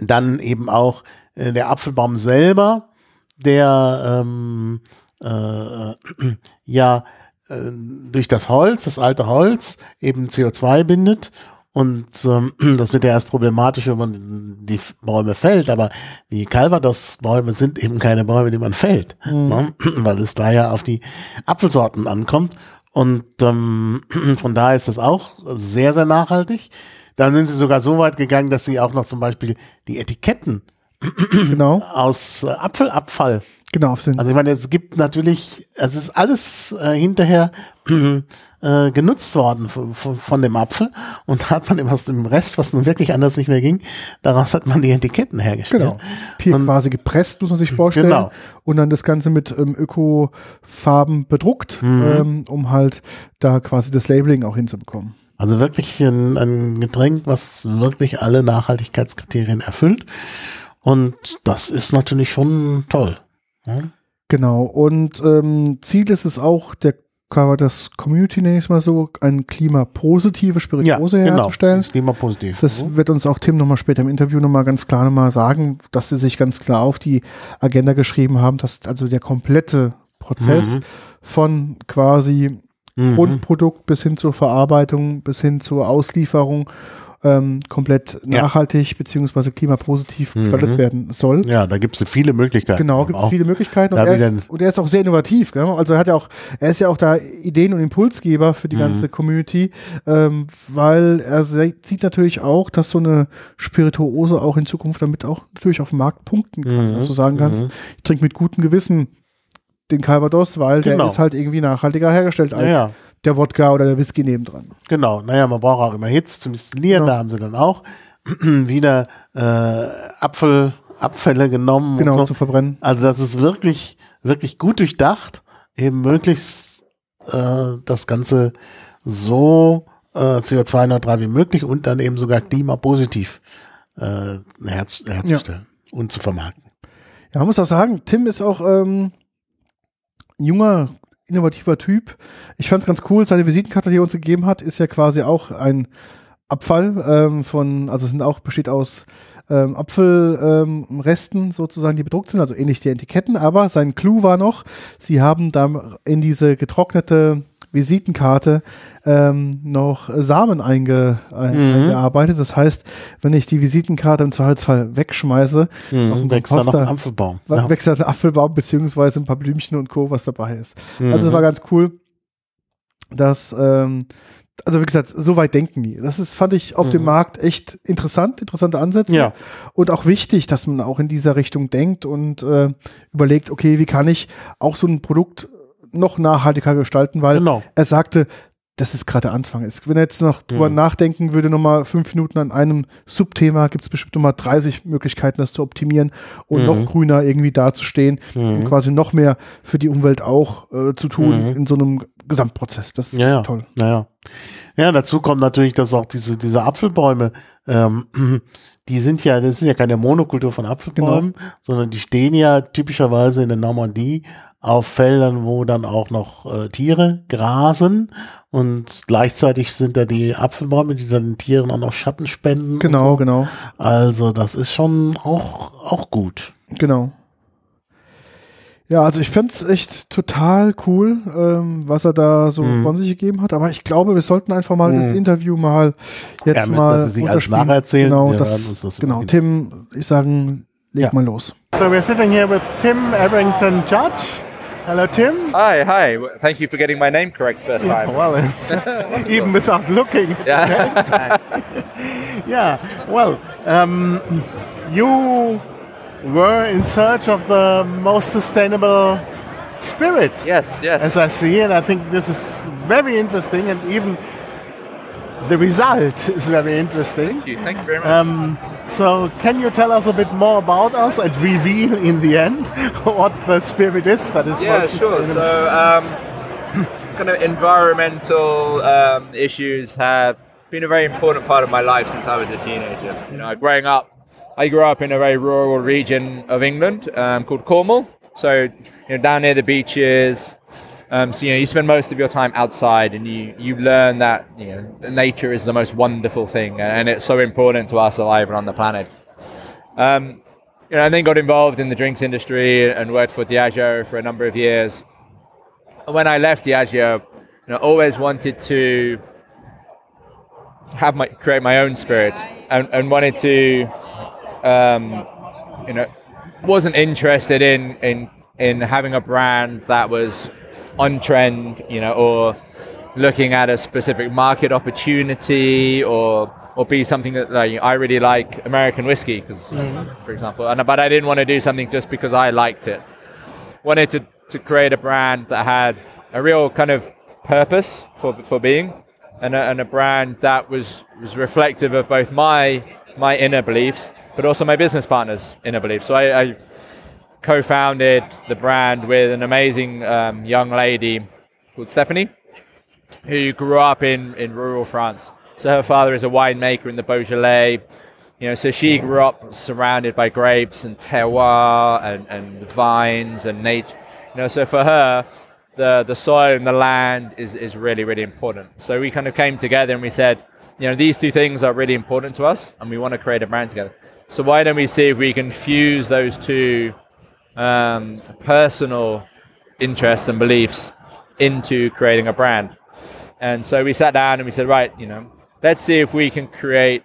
dann eben auch äh, der Apfelbaum selber, der ähm, äh, (clears throat) ja äh, durch das Holz, das alte Holz, eben CO2 bindet. Und ähm, (clears throat) das wird ja erst problematisch, wenn man die Bäume fällt. Aber die Calvados-Bäume sind eben keine Bäume, die man fällt, ne? (clears throat) weil es da ja auf die Apfelsorten ankommt. Und ähm, von daher ist das auch sehr, sehr nachhaltig. Dann sind sie sogar so weit gegangen, dass sie auch noch zum Beispiel die Etiketten Genau, (clears throat) aus äh, Apfelabfall genau. Auf den, also ich meine, es gibt natürlich, es ist alles äh, hinterher äh, genutzt worden von, von, von dem Apfel und da hat man eben aus dem Rest, was nun wirklich anders nicht mehr ging, daraus hat man die Etiketten hergestellt. Genau. Hier quasi gepresst, muss man sich vorstellen. Genau. Und dann das Ganze mit ähm, Öko-Farben bedruckt, Mhm. ähm, um halt da quasi das Labeling auch hinzubekommen. Also wirklich ein, ein Getränk, was wirklich alle Nachhaltigkeitskriterien erfüllt und das ist natürlich schon toll. Ja? Genau. Und ähm, Ziel ist es auch, der das Community, nenne ich es mal so, eine klimapositive Spirituose herzustellen. Ist klimapositiv. Das wird uns auch Tim nochmal später im Interview nochmal ganz klar nochmal sagen, dass sie sich ganz klar auf die Agenda geschrieben haben, dass also der komplette Prozess Mhm. von quasi Mhm. Grundprodukt bis hin zur Verarbeitung, bis hin zur Auslieferung ähm, komplett Ja. nachhaltig beziehungsweise klimapositiv Mhm. gestaltet werden soll. ja, da gibt es viele Möglichkeiten. Genau, gibt es viele Möglichkeiten und er, ist, und er ist auch sehr innovativ. Gell? Also er hat ja auch, er ist ja auch da Ideen und Impulsgeber für die Mhm. ganze Community, ähm, weil er sieht natürlich auch, dass so eine Spirituose auch in Zukunft damit auch natürlich auf dem Markt punkten kann. Mhm. Du sagen kannst, Mhm. ich trinke mit gutem Gewissen den Calvados, weil Genau. der ist halt irgendwie nachhaltiger hergestellt als Ja, ja. Der Wodka oder der Whisky nebendran. Genau, naja, man braucht auch immer Hits zum Destillieren, Genau. da haben sie dann auch (clears throat) wieder äh, Apfel, Abfälle genommen Genau, so. zu verbrennen. Also das ist wirklich, wirklich gut durchdacht, eben möglichst äh, das Ganze so äh, CO2-neutral wie möglich und dann eben sogar klimapositiv äh, herz, herzustellen und zu vermarkten. Ja, man muss auch sagen, Tim ist auch ähm, junger, innovativer Typ. Ich fand es ganz cool, seine Visitenkarte, die er uns gegeben hat, ist ja quasi auch ein Abfall ähm, von, also sind auch, besteht aus ähm, Apfelresten ähm, sozusagen, die bedruckt sind, also ähnlich die Etiketten, aber sein Clou war noch, sie haben da in diese getrocknete Visitenkarte ähm, noch Samen einge, ein, Mhm. eingearbeitet. Das heißt, wenn ich die Visitenkarte im Zweifelsfall wegschmeiße, auf dem Mhm, wächst Komposter ein Apfelbaum. Ja. wächst ein Apfelbaum beziehungsweise ein paar Blümchen und Co., was dabei ist. Also es Mhm. war ganz cool, dass ähm, also wie gesagt, so weit denken die. Das ist, fand ich auf dem Markt echt interessant, interessante Ansätze. Ja. Und auch wichtig, dass man auch in dieser Richtung denkt und äh, überlegt, okay, wie kann ich auch so ein Produkt noch nachhaltiger gestalten, weil Genau. er sagte, das ist gerade der Anfang. Ist, wenn er jetzt noch drüber Mhm. nachdenken würde, nochmal fünf Minuten an einem Subthema, gibt es bestimmt nochmal 30 Möglichkeiten, das zu optimieren und Mhm. noch grüner irgendwie dazustehen und quasi noch mehr für die Umwelt auch äh, zu tun Mhm. in so einem Gesamtprozess. Das ist Ja, ja. toll. Naja. Ja, dazu kommt natürlich, dass auch diese, diese Apfelbäume, ähm, (clears throat) die sind ja, das sind ja keine Monokultur von Apfelbäumen, sondern die stehen ja typischerweise in der Normandie auf Feldern, wo dann auch noch äh, Tiere grasen und gleichzeitig sind da die Apfelbäume, die dann den Tieren auch noch Schatten spenden. und Genau, so. genau, Also das ist schon auch, auch gut. genau. Ja, also ich fänd's echt total cool, ähm, was er da so Mhm. von sich gegeben hat. Aber ich glaube, wir sollten einfach mal das Mhm. Interview mal jetzt Ja, mal dass Sie sich alles nacherzählen. Genau, das, uns das genau. Tim, ich sagen, leg Ja. mal los. So we're sitting here with Tim Everington Judge. Hello Tim. Hi, hi. Thank you for getting my name correct first time. Well, (laughs) (laughs) even without looking. (laughs) Yeah. Yeah. Well, um, you were in search of the most sustainable spirit, yes, yes. as I see, and I think this is very interesting, and even the result (laughs) is very interesting. Thank you. Thank you very much. Um, so, can you tell us a bit more about us and reveal in the end (laughs) what the spirit is that is yeah, sure. So, um, (coughs) kind of environmental um, issues have been a very important part of my life since I was a teenager. You know, growing up, I grew up in a very rural region of England um, called Cornwall. So, you know, down near the beaches. Um, so you know, you spend most of your time outside, and you you learn that you know nature is the most wonderful thing, and it's so important to alive and on the planet. Um, you know, and then got involved in the drinks industry and worked for Diageo for a number of years. When I left Diageo, you know, always wanted to have my create my own spirit and, and wanted to, um, you know, wasn't interested in in in having a brand that was on trend, you know, or looking at a specific market opportunity or or be something that like, I really like American whiskey because mm. for example and but I didn't want to do something just because I liked it. Wanted to, to create a brand that had a real kind of purpose for, for being and a, and a brand that was, was reflective of both my my inner beliefs but also my business partners inner beliefs. So I, I co-founded the brand with an amazing um, young lady called Stephanie who grew up in, in rural France. So her father is a winemaker in the Beaujolais. You know, so she grew up surrounded by grapes and terroir and, and vines and nature. You know, so for her, the, the soil and the land is, is really, really important. So we kind of came together and we said, you know, these two things are really important to us and we want to create a brand together. So why don't we see if we can fuse those two um, personal interests and beliefs into creating a brand? And so we sat down and we said, right, you know, let's see if we can create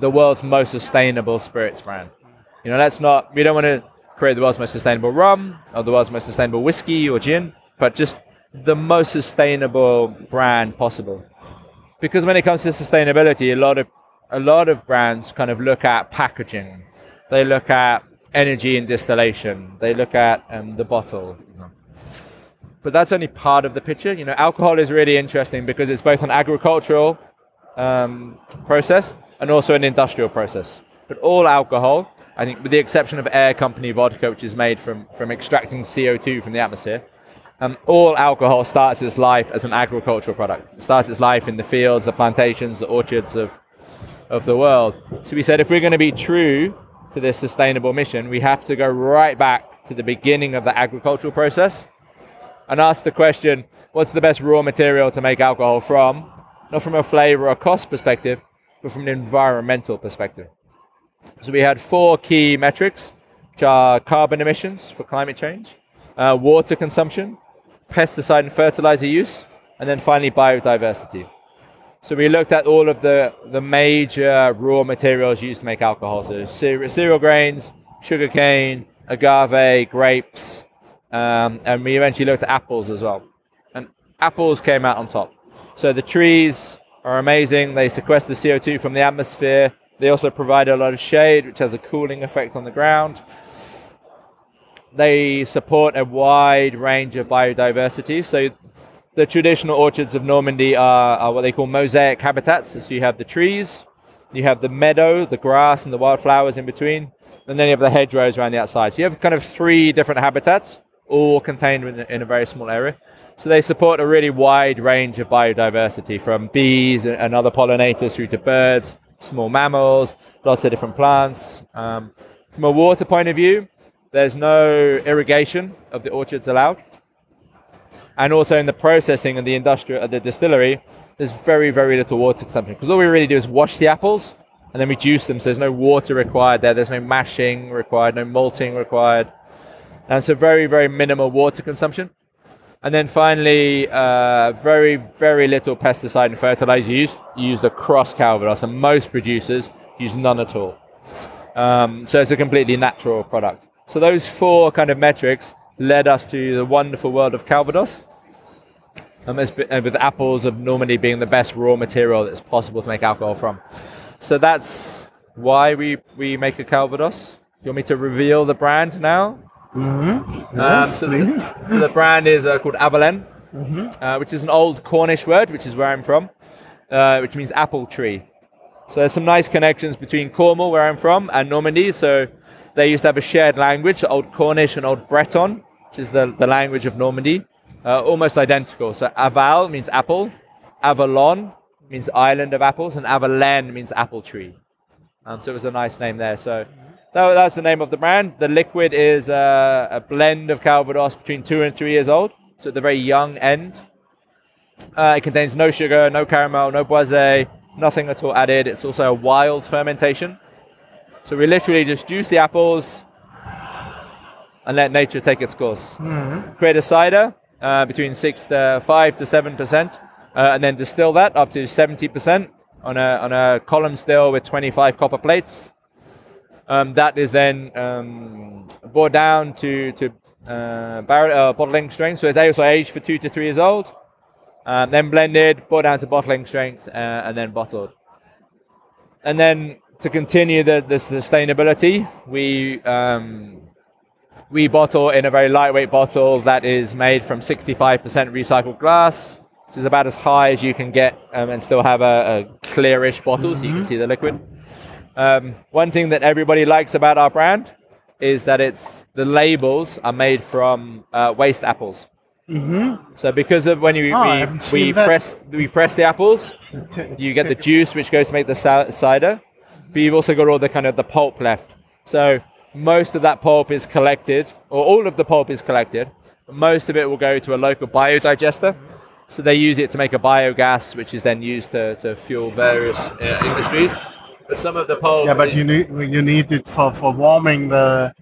the world's most sustainable spirits brand. You know, let's not, we don't want to create the world's most sustainable rum or the world's most sustainable whiskey or gin, but just the most sustainable brand possible. Because when it comes to sustainability, a lot of a lot of brands kind of look at packaging, they look at energy and distillation, they look at um, the bottle. but that's only part of the picture. You know, alcohol is really interesting because it's both an agricultural um, process and also an industrial process. But all alcohol, I think, with the exception of Air Company vodka, which is made from from extracting CO2 from the atmosphere, um, all alcohol starts its life as an agricultural product. It starts its life in the fields, the plantations, the orchards of of the world. So we said if we're going to be true to this sustainable mission, we have to go right back to the beginning of the agricultural process and ask the question what's the best raw material to make alcohol from? Not from a flavor or cost perspective, but from an environmental perspective. So we had four key metrics, which are carbon emissions for climate change, uh, water consumption, pesticide and fertilizer use, and then finally biodiversity. So we looked at all of the, the major raw materials used to make alcohol. So cereal, cereal grains, sugarcane, agave, grapes, um, and we eventually looked at apples as well. And apples came out on top. So the trees are amazing. They sequester CO2 from the atmosphere. They also provide a lot of shade, which has a cooling effect on the ground. They support a wide range of biodiversity. So the traditional orchards of Normandy are, are what they call mosaic habitats. So you have the trees, you have the meadow, the grass, and the wildflowers in between, and then you have the hedgerows around the outside. So you have kind of three different habitats, all contained in, in a very small area. So they support a really wide range of biodiversity, from bees and other pollinators through to birds, small mammals, lots of different plants. Um, from a water point of view, there's no irrigation of the orchards allowed. And also in the processing and the industrial, the distillery, there's very, very little water consumption because all we really do is wash the apples and then we juice them. So there's no water required there. There's no mashing required, no malting required. And so very, very minimal water consumption. And then finally, uh, very, very little pesticide and fertilizer used. Used across Calvados, and most producers use none at all. Um, so it's a completely natural product. So those four kind of metrics led us to the wonderful world of Calvados. Um, with apples of Normandy being the best raw material that's possible to make alcohol from. So that's why we, we make a Calvados. You want me to reveal the brand now? Mm-hmm. Yes, um, so, the, so, the, brand is uh, called Avalen, mm-hmm. uh, which is an old Cornish word, which is where I'm from, uh, which means apple tree. So there's some nice connections between Cornwall, where I'm from, and Normandy. So they used to have a shared language, Old Cornish and Old Breton, which is the, the language of Normandy, uh, almost identical. So Aval means apple, Avalon means island of apples, and Avalen means apple tree. Um, so it was a nice name there. So that, that's the name of the brand. The liquid is uh, a blend of Calvados between two and three years old, so at the very young end. Uh, it contains no sugar, no caramel, no boisé, nothing at all added. It's also a wild fermentation. So we literally just juice the apples and let nature take its course. Mm-hmm. Create a cider uh, between six to five to seven percent, uh, and then distill that up to seventy percent on a on a column still with twenty five copper plates. Um, that is then um, brought down to to uh, barrel, uh, bottling strength. So it's also aged for two to three years old. Um, then blended, brought down to bottling strength, uh, and then bottled. And then to continue the, the sustainability, we um, we bottle in a very lightweight bottle that is made from 65% recycled glass, which is about as high as you can get um, and still have a, a clearish bottle mm-hmm. so you can mm-hmm. see the liquid. Um, one thing that everybody likes about our brand is that it's the labels are made from uh, waste apples. Mm-hmm. So because of when you oh, we, we press we press the apples, you get the juice which goes to make the cider, but you've also got all the kind of the pulp left. So most of that pulp is collected, or all of the pulp is collected. Most of it will go to a local biodigester. So they use it to make a biogas, which is then used to, to fuel various uh, industries. But some of the pulp. Yeah, but you need you need it for, for warming the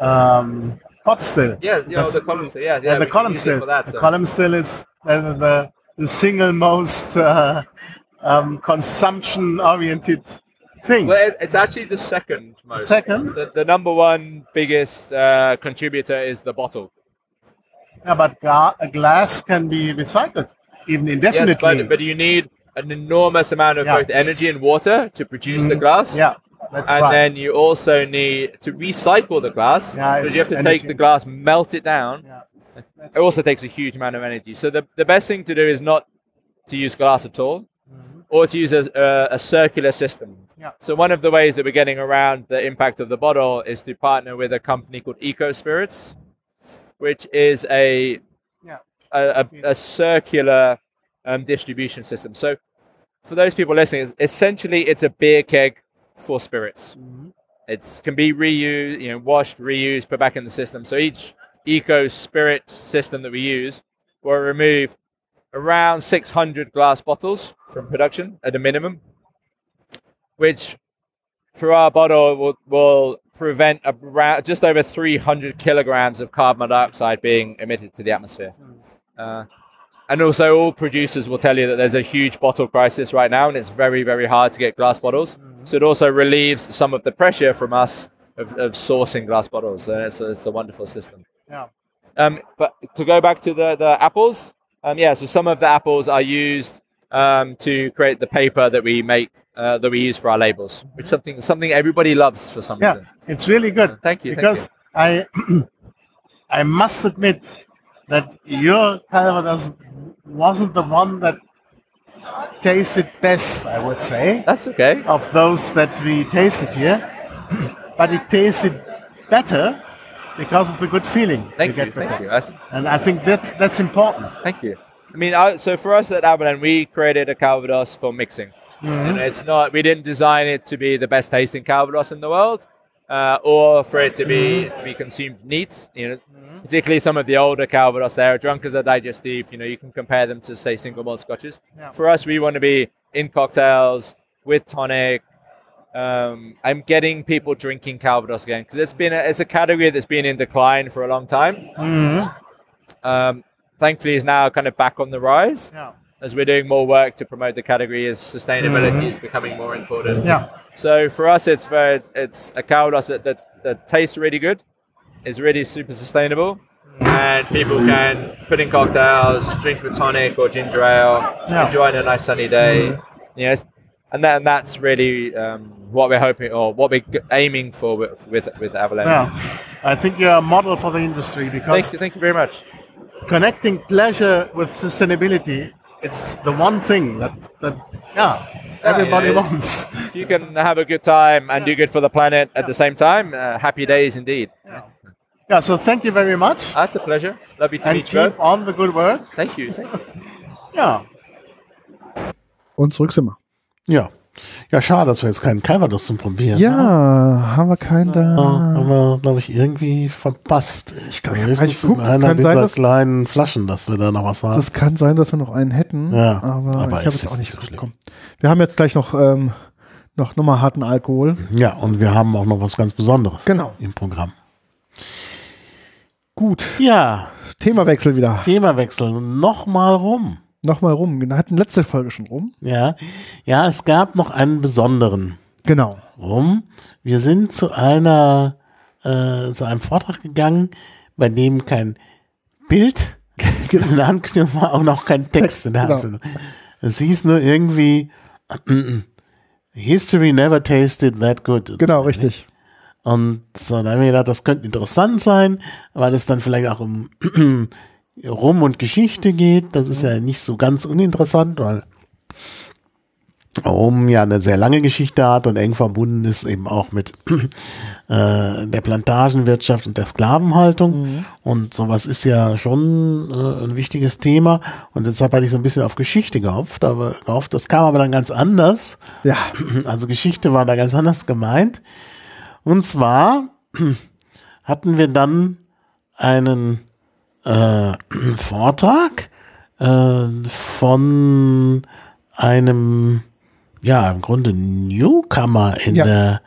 um, pot still. Yeah, yeah, the column still. Yeah, yeah, yeah the column still. That, the so. column still is uh, the, the single most uh, um, consumption oriented thing. Well, it's actually the second most. Second. The, the number one biggest uh, contributor is the bottle. Yeah, but ga- glass can be recycled even indefinitely. Yes, but, but you need an enormous amount of yeah. both energy and water to produce mm, the glass. Yeah. That's and right. then you also need to recycle the glass yeah, because you have to energy. take the glass, melt it down. Yeah. It also takes a huge amount of energy. So the, the best thing to do is not to use glass at all, mm-hmm. Or to use a, a, a circular system. Yeah. So one of the ways that we're getting around the impact of the bottle is to partner with a company called Eco Spirits, which is a yeah. a, a, a circular um, distribution system. So for those people listening, essentially it's a beer keg for spirits. Mm-hmm. It can be reused, you know, washed, reused, put back in the system. So each eco spirit system that we use will remove around 600 glass bottles from production at a minimum, which for our bottle will, will prevent around just over 300 kilograms of carbon dioxide being emitted to the atmosphere. Hmm. Uh, and also, all producers will tell you that there's a huge bottle crisis right now, and it's very, very hard to get glass bottles. Mm-hmm. So it also relieves some of the pressure from us of, of sourcing glass bottles. And it's a, it's a wonderful system. Yeah. Um, but to go back to the, the apples, Um, yeah, so some of the apples are used um, to create the paper that we make uh, that we use for our labels, which is something something everybody loves for some Yeah, reason. it's really good. Thank you. thank because I (clears throat) I must admit that your Calvados wasn't the one that tasted best, I would say. That's okay. of those that we tasted here. (clears throat) but it tasted better because of the good feeling Thank you you. get with Thank it. you. I th- And I think that's that's important. Thank you. I mean, I, so for us at Aberlin, we created a Calvados for mixing. Mm-hmm. And it's not, we didn't design it to be the best tasting Calvados in the world, uh, or for it to be mm-hmm. to be consumed neat. You know, mm-hmm. particularly some of the older Calvados, they're drunk as a digestive. You know, you can compare them to say single malt scotches. Yeah. For us, we want to be in cocktails with tonic. Um, I'm getting people drinking Calvados again because it's been a, it's a category that's been in decline for a long time. Mhm. Um, thankfully, is now kind of back on the rise Yeah. as we're doing more work to promote the category as sustainability is becoming more important. Yeah. So for us, it's very it's a Calvados that, that, that tastes really good, is really super sustainable, and people can put in cocktails, drink with tonic or ginger ale, Yeah. enjoy on a nice sunny day. Yes, and then that's really um, what we're hoping or what we're aiming for with with, with Avalon. Yeah. I think you're a model for the industry because Thank you, thank you very much. connecting pleasure with sustainability it's the one thing that, that yeah everybody yeah, yeah. wants If you can have a good time and do good for the planet at the same time, uh, happy days indeed. yeah so thank you very much That's a pleasure. Lovely to and meet you keep on the good work Thank you. Thank you. (laughs) ja Und zurück sind wir. Ja. Ja, schade, dass wir jetzt keinen Calvados zum Probieren Ja, haben. haben wir keinen Ja, da. haben wir, glaube ich, irgendwie verpasst. Ich glaube, höchstens ich guck, einer kann dieser sein, dass- kleinen Flaschen, dass wir da noch was haben. Das kann sein, dass wir noch einen hätten, Ja, aber, aber ich habe jetzt auch nicht so gekommen. Wir haben jetzt gleich noch, ähm, noch nochmal harten Alkohol. ja, und wir haben auch noch was ganz Besonderes Genau. im Programm. Gut, Ja, Themawechsel wieder. Themawechsel. Nochmal rum. Nochmal rum. Wir hatten letzte Folge schon rum. Ja, ja, es gab noch einen besonderen Genau. rum. Wir sind zu einer, äh, zu einem Vortrag gegangen, bei dem kein Bild (laughs) in der Ankündigung war, auch noch kein Text in der (laughs) Genau. Ankündigung. Es hieß nur irgendwie, (clears throat) History never tasted that good. Genau, richtig. Und so, da haben wir gedacht, das könnte interessant sein, weil es dann vielleicht auch um Rum und Geschichte geht. Das ist ja nicht so ganz uninteressant, weil Rum ja eine sehr lange Geschichte hat und eng verbunden ist eben auch mit (clears throat) äh, der Plantagenwirtschaft und der Sklavenhaltung. Und sowas ist ja schon äh, ein wichtiges Thema. Und deshalb hatte ich so ein bisschen auf Geschichte gehofft, aber gehofft, das kam aber dann ganz anders. Ja, (clears throat) Also Geschichte war da ganz anders gemeint. Und zwar (clears throat) hatten wir dann einen äh, (clears throat) Vortrag äh, von einem, ja, im Grunde Newcomer in Ja. der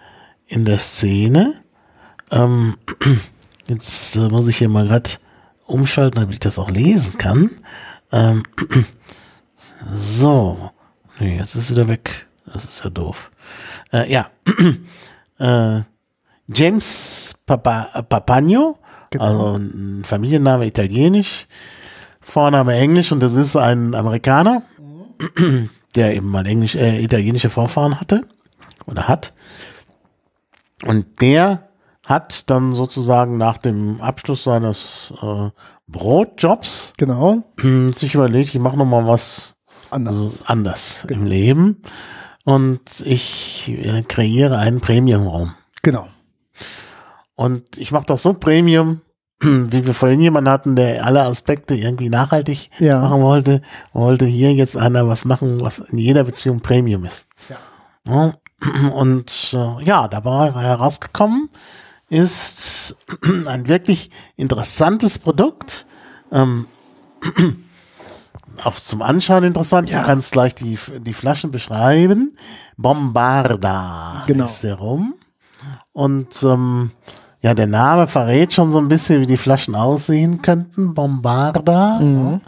in der Szene. Ähm, (clears throat) jetzt äh, muss ich hier mal gerade umschalten, damit ich das auch lesen kann. Ähm, (clears throat) so, nee, jetzt ist wieder weg. Das ist ja doof. Äh, ja, äh, James Papa, äh, Papagno, Genau. also ein Familienname italienisch, Vorname englisch und das ist ein Amerikaner, der eben mal englisch, äh, italienische Vorfahren hatte oder hat. Und der hat dann sozusagen nach dem Abschluss seines äh, Brotjobs genau. (clears throat) sich überlegt, ich mache noch mal was Anders. also anders im Leben und ich äh, kreiere einen Premium-Raum. Genau. Und ich mache das so Premium, (clears throat) wie wir vorhin jemanden hatten, der alle Aspekte irgendwie nachhaltig Ja. machen wollte, wollte hier jetzt einer was machen, was in jeder Beziehung Premium ist. Ja. Ja, (clears throat) Und äh, ja, dabei herausgekommen ist (clears throat) ein wirklich interessantes Produkt. Ähm, auch zum Anschauen interessant. Ja. Du kannst gleich die, die Flaschen beschreiben. Bombarda Genau. ist der rum. Und ähm, ja, der Name verrät schon so ein bisschen, wie die Flaschen aussehen könnten. Bombarda. Mhm.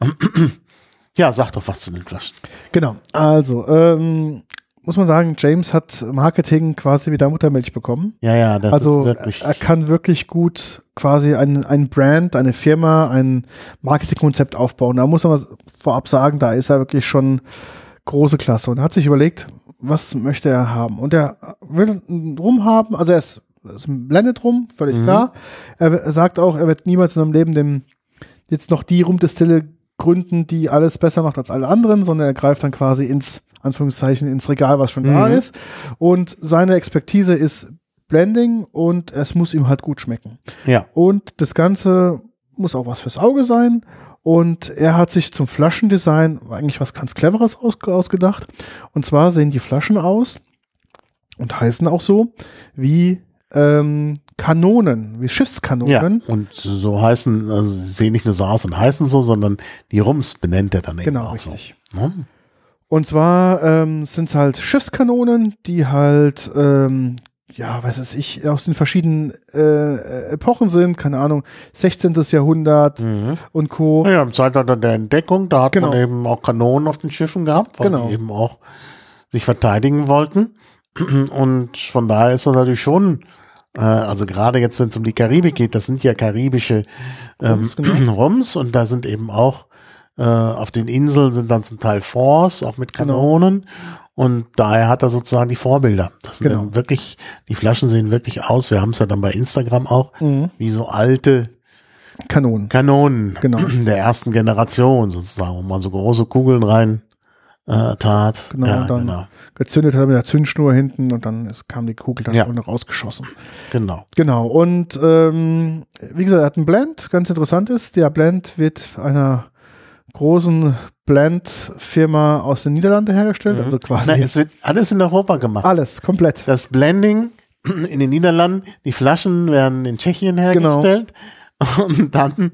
(clears throat) Ja, sag doch was zu den Flaschen. Genau. Also, ähm, muss man sagen, James hat Marketing quasi wie der Muttermilch bekommen. Ja, ja, das also ist wirklich. er kann wirklich gut quasi ein, ein Brand, eine Firma, ein Marketingkonzept aufbauen. Da muss man was vorab sagen, da ist er wirklich schon große Klasse und er hat sich überlegt, was möchte er haben? Und er will einen Rum haben, also er ist, ist ein Blended Rum, völlig Mhm. klar. Er, sagt auch, er wird niemals in seinem Leben dem jetzt noch die Rumdestille gründen, die alles besser macht als alle anderen, sondern er greift dann quasi ins, Anführungszeichen, ins Regal, was schon da Mhm. ist. Und seine Expertise ist Blending und es muss ihm halt gut schmecken. ja. Und das Ganze muss auch was fürs Auge sein. Und er hat sich zum Flaschendesign eigentlich was ganz Cleveres aus, ausgedacht. Und zwar sehen die Flaschen aus und heißen auch so wie ähm, Kanonen, wie Ja, Schiffskanonen. und so heißen, also sehen nicht nur so aus und heißen so, sondern die Rums benennt er dann eben Genau, auch richtig. so. Ne? Und zwar ähm, sind es halt Schiffskanonen, die halt, ähm, ja, was weiß ich, aus den verschiedenen äh, Epochen sind, keine Ahnung, 16. Jahrhundert Mhm. und Co. Ja, im Zeitalter der Entdeckung, da hat Genau. man eben auch Kanonen auf den Schiffen gehabt, weil Genau. die eben auch sich verteidigen wollten. (clears throat) Und von daher ist das natürlich schon, äh, also gerade jetzt, wenn es um die Karibik geht, das sind ja karibische ähm, Rums, genau. (clears throat) Und da sind eben auch äh, auf den Inseln sind dann zum Teil Forts, auch mit Genau. Kanonen. Und daher hat er sozusagen die Vorbilder. Das sind Genau. wirklich, die Flaschen sehen wirklich aus. Wir haben es ja dann bei Instagram auch, Mhm. wie so alte Kanonen. Kanonen Genau. (clears throat) der ersten Generation sozusagen, wo man so große Kugeln rein äh, tat. Genau, ja, und dann- genau, gezündet hat mit der Zündschnur hinten und dann ist, kam die Kugel da Ja. vorne rausgeschossen. genau. Genau. Und ähm, wie gesagt, er hat einen Blend. Ganz interessant ist, der Blend wird einer großen Blend-Firma aus den Niederlanden hergestellt. Also quasi Na, es wird alles in Europa gemacht. alles komplett. Das Blending in den Niederlanden, die Flaschen werden in Tschechien Genau. hergestellt und dann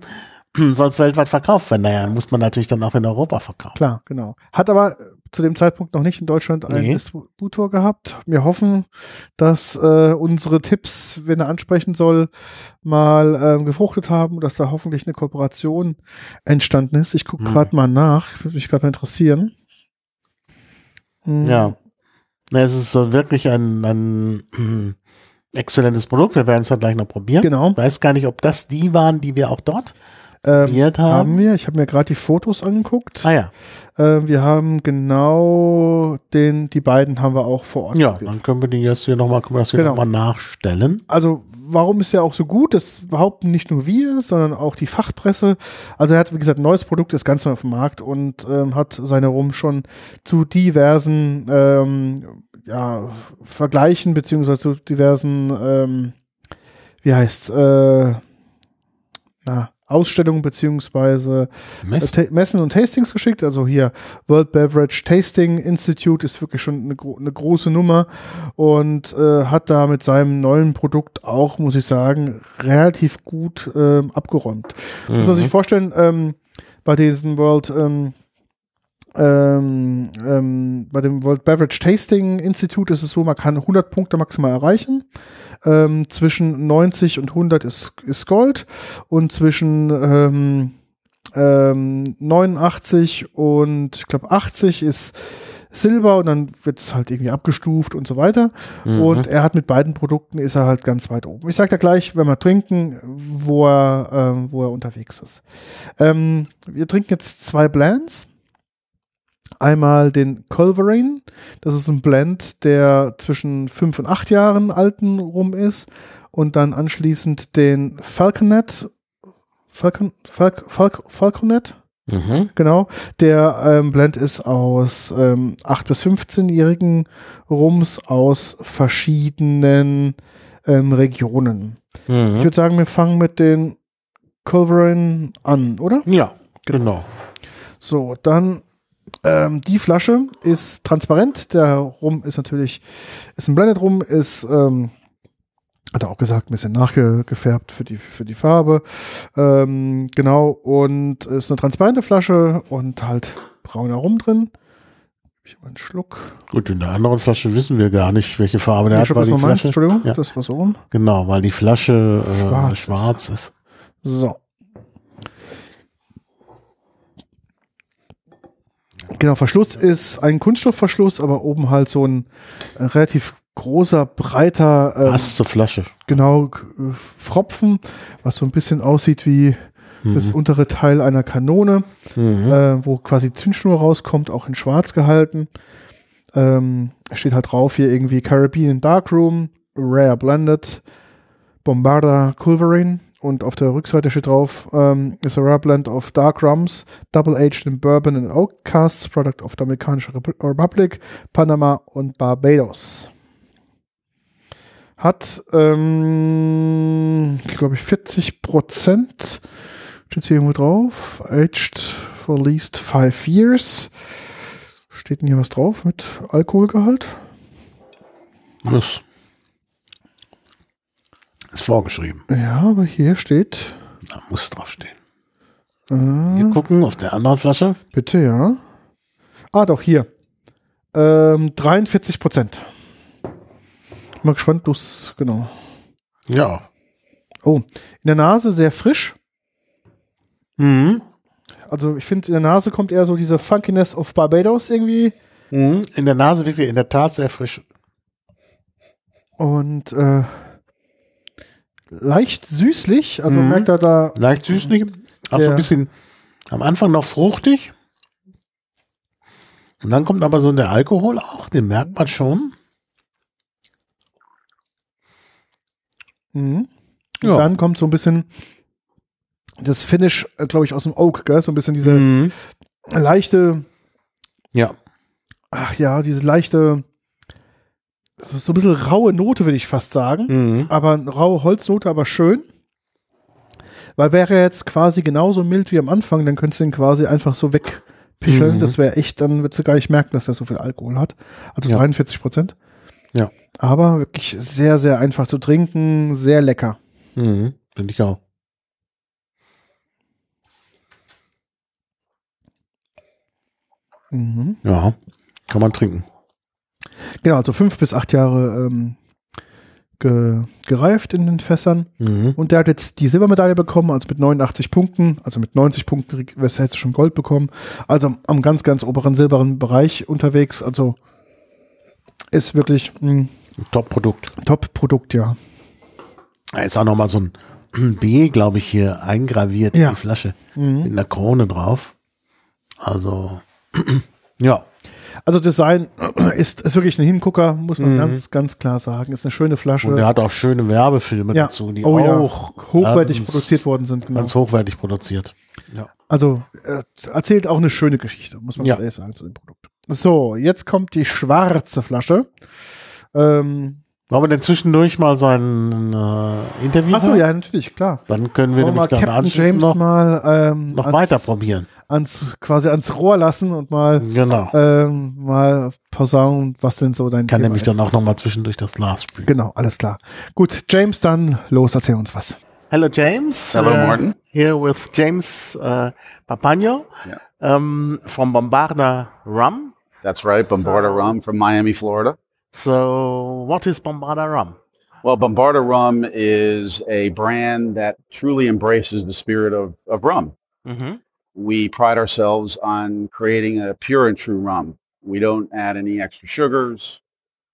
(clears throat) soll es weltweit verkauft werden. Naja, muss man natürlich dann auch in Europa verkaufen. Klar, genau. Hat aber zu dem Zeitpunkt noch nicht in Deutschland einen Nee. Distributor gehabt. Wir hoffen, dass äh, unsere Tipps, wenn er ansprechen soll, mal ähm, gefruchtet haben und dass da hoffentlich eine Kooperation entstanden ist. Ich gucke Hm. gerade mal nach, würde mich gerade mal interessieren. Hm, Ja. Na, es ist so wirklich ein, ein hm, (clears throat) exzellentes Produkt. Wir werden es dann gleich noch probieren. Genau. Ich weiß gar nicht, ob das die waren, die wir auch dort Ähm, haben haben. wir. Ich habe mir gerade die Fotos angeguckt. Ah ja. Äh, wir haben genau den, die beiden haben wir auch vor Ort. Ja, probiert. dann können wir die jetzt hier nochmal, Genau. noch mal nachstellen. also warum ist er auch so gut? Das behaupten nicht nur wir, sondern auch die Fachpresse. Also er hat, wie gesagt, ein neues Produkt, ist ganz neu auf dem Markt und ähm, hat seine Rum schon zu diversen ähm, ja, Vergleichen beziehungsweise zu diversen, ähm, wie heißt's, äh, na, Ausstellungen beziehungsweise Mist. Ta- Messen und Tastings geschickt. Also hier World Beverage Tasting Institute ist wirklich schon eine, gro eine große Nummer und äh, hat da mit seinem neuen Produkt auch, muss ich sagen, relativ gut ähm, abgeräumt. Muss man sich vorstellen, ähm, bei diesem World ähm, ähm, ähm, bei dem World Beverage Tasting Institute ist es so, man kann 100 Punkte maximal erreichen. Ähm, zwischen 90 und 100 ist, ist Gold und zwischen ähm, ähm, 89 und ich glaube 80 ist Silber und dann wird es halt irgendwie abgestuft und so weiter. Mhm. Und er hat mit beiden Produkten ist er halt ganz weit oben. Ich sage da gleich, wenn wir trinken, wo er, ähm, wo er unterwegs ist. Ähm, wir trinken jetzt zwei Blends. Einmal den Culverin. Das ist ein Blend, der zwischen fünf und acht Jahren alten rum ist. Und dann anschließend den Falconet. Falcon, Falc, Falc, Falconet? Mhm. Genau. Der ähm, Blend ist aus ähm, 8- bis 15-jährigen Rums aus verschiedenen ähm, Regionen. Ich Mhm. würde sagen, wir fangen mit den Culverin an, oder? Ja, genau. So, dann ähm, die Flasche ist transparent. Der Rum ist natürlich, ist ein Blended Rum, ist, ähm, hat er auch gesagt, ein bisschen nachgefärbt für die, für die Farbe. Ähm, genau, und ist eine transparente Flasche und halt brauner Rum drin. Ich habe einen Schluck. Gut, in der anderen Flasche wissen wir gar nicht, welche Farbe der Nee, hat, weil die Flasche, Entschuldigung, Ja. das war so rum. genau, weil die Flasche äh, Schwarz schwarz, ist. ist. So. Genau, Verschluss ist ein Kunststoffverschluss, aber oben halt so ein relativ großer, breiter, ähm, Passt zur Flasche. genau, äh, Pfropfen, was so ein bisschen aussieht wie das untere Teil einer Kanone, äh, wo quasi Zündschnur rauskommt, auch in schwarz gehalten. Ähm, steht halt drauf hier irgendwie Caribbean Darkroom, Rare Blended, Bombarda Culverin und auf der Rückseite steht drauf, ähm, is a rare blend of dark rums, double aged in bourbon and oak casks, product of Repu- Republic, Panama und Barbados. Hat, ähm, glaube ich, 40 Prozent. Steht hier irgendwo drauf. Aged for at least five years. Steht denn hier was drauf mit Alkoholgehalt? Ist, ist vorgeschrieben. Ja, aber hier steht, Da muss draufstehen. äh, Wir gucken auf der anderen Flasche. bitte, ja. Ah, doch, hier. Ähm, 43 Prozent. Mal gespannt, du's, genau. Ja. Oh, in der Nase sehr frisch. Mhm. Also ich finde, in der Nase kommt eher so diese Funkiness of Barbados irgendwie. Mhm. In der Nase wirklich in der Tat sehr frisch. Und äh, leicht süßlich. Also Mhm. merkt er da, Leicht süßlich. Auch so Ja. ein bisschen am Anfang noch fruchtig. Und dann kommt aber so der Alkohol auch, den merkt man schon. Mhm. Ja. Dann kommt so ein bisschen das Finish, glaube ich, aus dem Oak, gell? So ein bisschen diese Mhm. leichte, Ja. ach ja, diese leichte, so, so ein bisschen raue Note, würde ich fast sagen. Mhm. Aber eine raue Holznote, aber schön. Weil wäre er jetzt quasi genauso mild wie am Anfang, dann könntest du ihn quasi einfach so wegpicheln. Mhm. Das wäre echt, dann würdest du gar nicht merken, dass der so viel Alkohol hat. Also Ja. 43 Prozent. Ja. Aber wirklich sehr, sehr einfach zu trinken, sehr lecker. Mhm. Finde ich auch. Mhm. Ja. Kann man trinken. Genau, also fünf bis acht Jahre ähm, ge, gereift in den Fässern. Mhm. Und der hat jetzt die Silbermedaille bekommen, also mit 89 Punkten, also mit 90 Punkten du schon Gold bekommen. Also am ganz, ganz oberen silbernen Bereich unterwegs. Also ist wirklich ein Top-Produkt. Top-Produkt, ja. Da ist auch noch mal so ein (clears throat) B, glaube ich, hier eingraviert Ja. in die Flasche. Mhm. Mit einer Krone drauf. Also, (clears throat) ja. Also Design (clears throat) ist, ist wirklich ein Hingucker, muss man ganz, ganz klar sagen. Ist eine schöne Flasche. Mhm. Und er hat auch schöne Werbefilme ja. dazu, die oh, ja. auch hochwertig ganz, produziert worden sind. Genau. Ganz hochwertig produziert. Ja. Also äh, erzählt auch eine schöne Geschichte, muss man Ja. ganz ehrlich sagen zu dem Produkt. So, jetzt kommt die schwarze Flasche. Ähm, Wollen wir denn zwischendurch mal sein äh, Interview achso, ja, natürlich, klar. Dann können wir Wollen nämlich dann Captain James noch, mal ähm, noch ans, weiter probieren. ans, quasi ans Rohr lassen und mal, Genau. ähm, mal posaunen, was denn so dein Kann Thema nämlich ist. dann auch noch mal zwischendurch das Glas spülen. Genau, alles klar. Gut, James, dann los, erzähl uns was. Hello, James. Hello, Uh, Martin. Here with James uh, Papagno Yeah. um, from Bombarda Rum. That's right, Bombarda So- Rum from Miami, Florida. So, what is Bombarda Rum? Well, Bombarda Rum is a brand that truly embraces the spirit of, of rum. Mm-hmm. We pride ourselves on creating a pure and true rum. We don't add any extra sugars.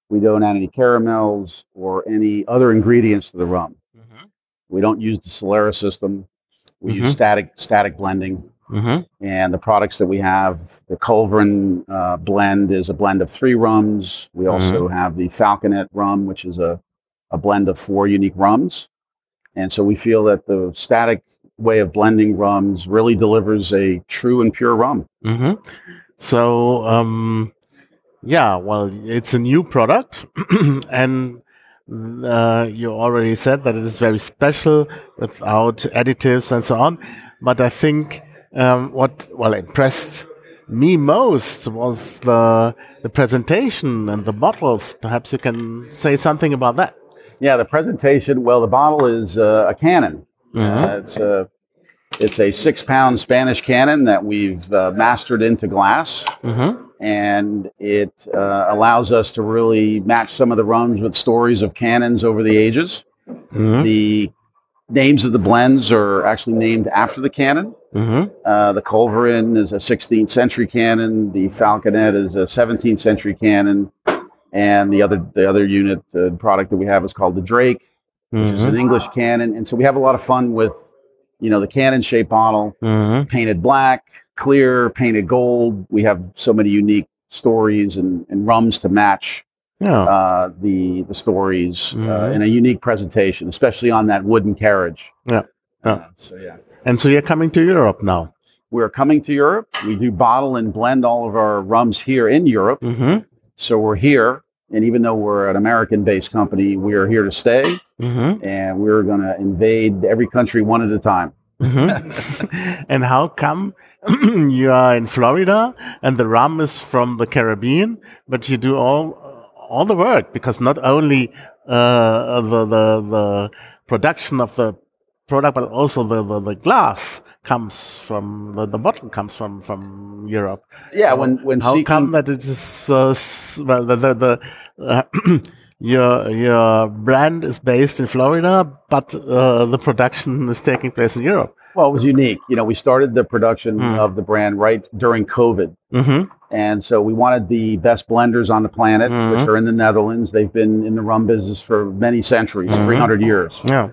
We don't add any caramels or any other ingredients to the rum. Mm-hmm. We don't use the Solera system. We use Mhm. static static blending. Mm-hmm. and the products that we have the culverin uh, blend is a blend of three rums we also have the falconet rum which is a, a blend of four unique rums and so we feel that the static way of blending rums really delivers a true and pure rum Mm-hmm. So, um, yeah, well, it's a new product, (clears throat) and uh, you already said that it is very special without additives and so on. But I think um, what well impressed me most was the the presentation and the bottles. Perhaps you can say something about that. yeah the presentation well the bottle is uh, a cannon Mhm. uh, it's a it's a six pound spanish cannon that we've uh, mastered into glass Mm-hmm. and it uh, allows us to really match some of the rums with stories of cannons over the ages. Mm-hmm. The names of the blends are actually named after the cannon. Mhm. Uh, the Culverin is a 16th century cannon. The Falconet is a 17th century cannon, and the other the other unit uh, product that we have is called the Drake, which is Mhm. an English cannon. And so we have a lot of fun with, you know, the cannon shaped bottle, Mhm. painted black, clear, painted gold. We have so many unique stories and, and rums to match Yeah. uh, the the stories uh, Mhm. in a unique presentation, especially on that wooden carriage. Yeah. Yeah. Uh, so yeah. And so you're coming to Europe now. We're coming to Europe. We do bottle and blend all of our rums here in Europe. Mm-hmm. So we're here. And even though we're an American based company, we are here to stay Mm-hmm. and we're going to invade every country one at a time. Mm-hmm. (laughs) (laughs) and how come (clears throat) you are in Florida and the rum is from the Caribbean, but you do all all the work because not only uh, the, the the production of the product, but also the, the, the glass comes from the, the bottle comes from from Europe. Yeah, when when How seeking- come that it is uh, well, the the, the uh, (clears throat) your your brand is based in Florida, but uh, the production is taking place in Europe? well, it was unique. You know, we started the production Mm. of the brand right during COVID. Mm-hmm. And so we wanted the best blenders on the planet, which Mhm. are in the Netherlands. They've been in the rum business for many centuries, Mhm. 300 years. Yeah.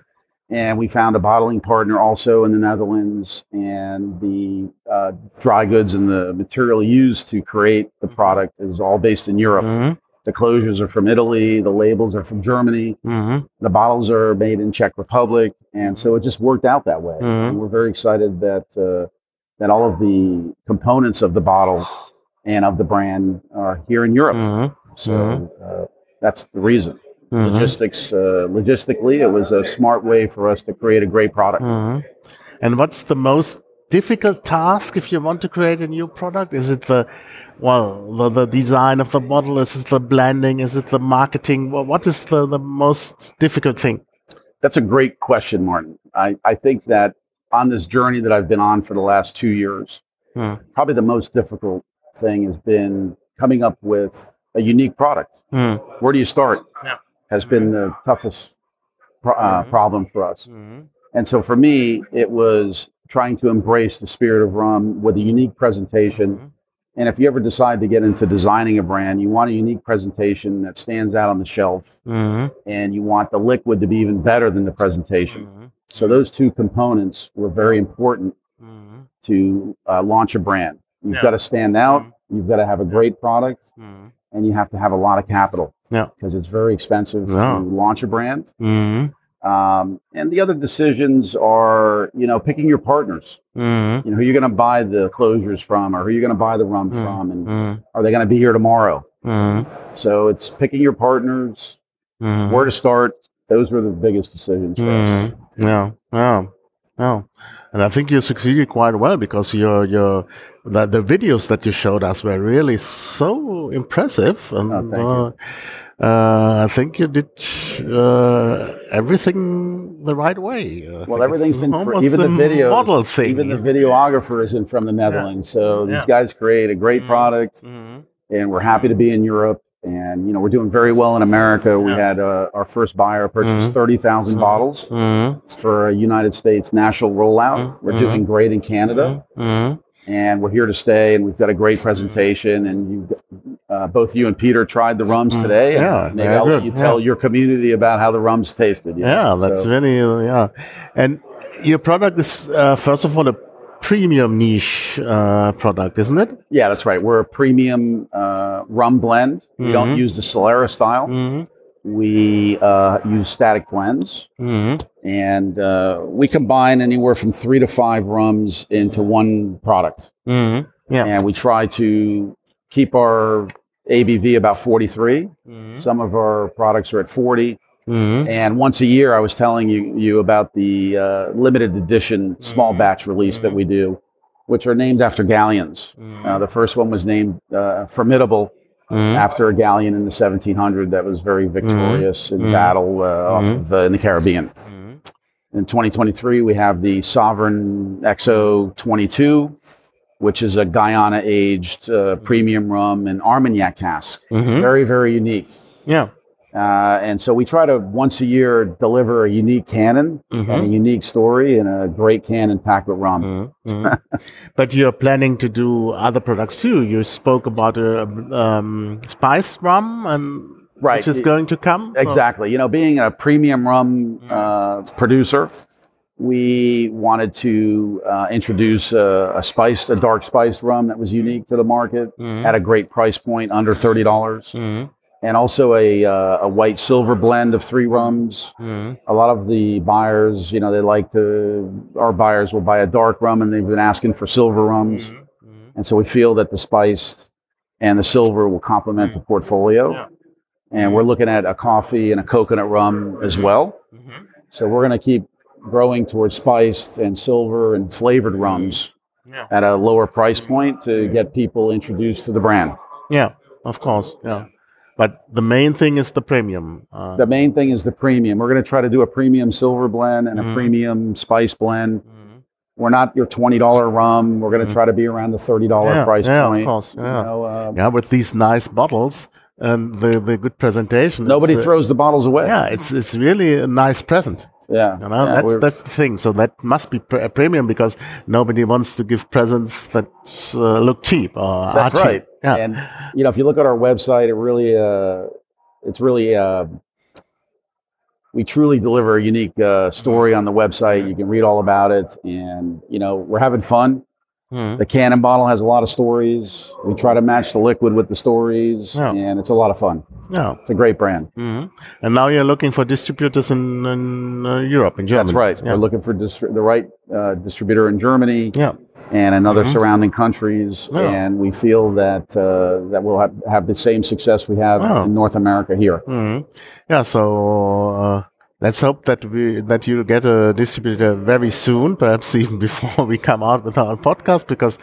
And we found a bottling partner also in the Netherlands. And the uh, dry goods and the material used to create the product is all based in Europe. Mm-hmm. The closures are from Italy, the labels are from Germany, Mm-hmm. the bottles are made in Czech Republic. And so it just worked out that way. Mhm. And we're very excited that, uh, that all of the components of the bottle and of the brand are here in Europe. Mm-hmm. So uh, that's the reason. Mm-hmm. Logistics, uh, logistically, it was a smart way for us to create a great product. Mhm. And what's the most difficult task if you want to create a new product? Is it the well the, the design of the bottle? Is it the blending? Is it the marketing? Wha- What is the, the most difficult thing? That's a great question, Martin. I, I think that on this journey that I've been on for the last two years, Hmm. probably the most difficult thing has been coming up with a unique product. Mm. Where do you start? Yeah. Has been the toughest pro- uh, Mhm. problem for us. Mm-hmm. And so for me, it was trying to embrace the spirit of rum with a unique presentation. And if you ever decide to get into designing a brand, you want a unique presentation that stands out on the shelf, Mm-hmm. and you want the liquid to be even better than the presentation. Mm-hmm. So those two components were very important Mm-hmm. to uh, launch a brand. You've Yeah. got to stand out, you've got to have a great product, Mm-hmm. and you have to have a lot of capital. Yeah. Because it's very expensive Yeah. to launch a brand. Mm-hmm. Um, and the other decisions are, you know, picking your partners. Mm-hmm. You know, who you're going to buy the closures from, or who you're going to buy the rum Mm. from, and Mm-hmm. are they going to be here tomorrow? Mm-hmm. So it's picking your partners, Mm-hmm. where to start. Those were the biggest decisions for us. Yeah, yeah, yeah. And I think you succeeded quite well because your your the, the videos that you showed us were really so impressive, and Oh, thank uh, I think you did uh, everything the right way. I Well, everything's fr- almost even the video, model thing. even the videographer isn't from the Netherlands. So these Yeah. guys create a great Mhm. product, Mhm. and we're happy to be in Europe. And you know, we're doing very well in America. We Yeah. had uh, our first buyer purchase Mhm. thirty thousand Mhm. bottles Mhm. for a United States national rollout. Mhm. We're doing great in Canada, and we're here to stay. And we've got a great presentation. And you, uh, both you and Peter tried the rums Mhm. today. and Yeah, maybe I'll let you tell Yeah. your community about how the rums tasted. you Yeah, know? that's So- really yeah. And your product is uh, first of all a premium niche uh, product, isn't it? Yeah, that's right. We're a premium uh, rum blend. We don't Mhm. use the Solera style. Mm-hmm. We uh, use static blends, Mm-hmm. and uh, we combine anywhere from three to five rums into one product. Mm-hmm. Yeah. And we try to keep our ABV about 43. Mm-hmm. Some of our products are at 40. Mm-hmm. And once a year, I was telling you, you about the uh, limited edition small Mhm. batch release that Mhm. we do, which are named after galleons. Mm-hmm. Uh, the first one was named uh, Formidable Mm-hmm. after a galleon in the 1700 that was very victorious in battle uh, off of, uh, in the Caribbean. Mm-hmm. In 2023, we have the Sovereign XO 22, which is a Guyana aged uh, premium rum and Armagnac cask. Mm-hmm. Very, very unique. Yeah. Uh, and so we try to once a year deliver a unique cannon and a unique story and a great cannon packed with rum. Mhm. (laughs) but you're planning to do other products too. You spoke about a um, spiced rum and Right. which is going to come. Exactly. You know, being a premium rum uh, producer, we wanted to uh, introduce a, a spiced, a dark spiced rum that was unique to the market Mhm. at a great price point, under thirty dollars, Mhm. and also a uh, a white silver blend of three rums. Mhm. A lot of the buyers, you know, they like to. Our buyers will buy a dark rum, and they've been asking for silver rums, Mhm. and so we feel that the spiced and the silver will complement the portfolio. Yeah. And we're looking at a coffee and a coconut rum as well. So we're going to keep growing towards spiced and silver and flavored rums Yeah. at a lower price point to get people introduced to the brand. Yeah, of course. Yeah. But the main thing is the premium. Uh, The main thing is the premium. We're going to try to do a premium silver blend and a Mhm. premium spice blend. Mhm. We're not your $20 rum. We're going to Mhm. try to be around the $30 yeah, price yeah, point. of course. You Yeah. know, uh, yeah, with these nice bottles and the, the good presentation. nobody uh, throws the bottles away. Yeah, it's it's really a nice present. Yeah. You know, Yeah, that's that's the thing. So that must be pr- a premium because nobody wants to give presents that uh, look cheap or That's are cheap. right. Yeah. And you know, if you look at our website, it really, uh, it's really, uh, we truly deliver a unique uh, story on the website. You can read all about it, and you know, we're having fun. Mhm. The cannon bottle has a lot of stories. We try to match the liquid with the stories, Yeah. and it's a lot of fun. yeah. It's a great brand. Mhm. And now you're looking for distributors in, in uh, Europe, in Germany. That's right. Yeah. We're looking for distri- the right uh, distributor in Germany yeah. and in other Mhm. surrounding countries, Yeah. and we feel that uh, that we'll have, have the same success we have in North America here. Mhm. Yeah. So uh, let's hope that we that you get a distributor very soon, perhaps (laughs) even before we come out with our podcast, because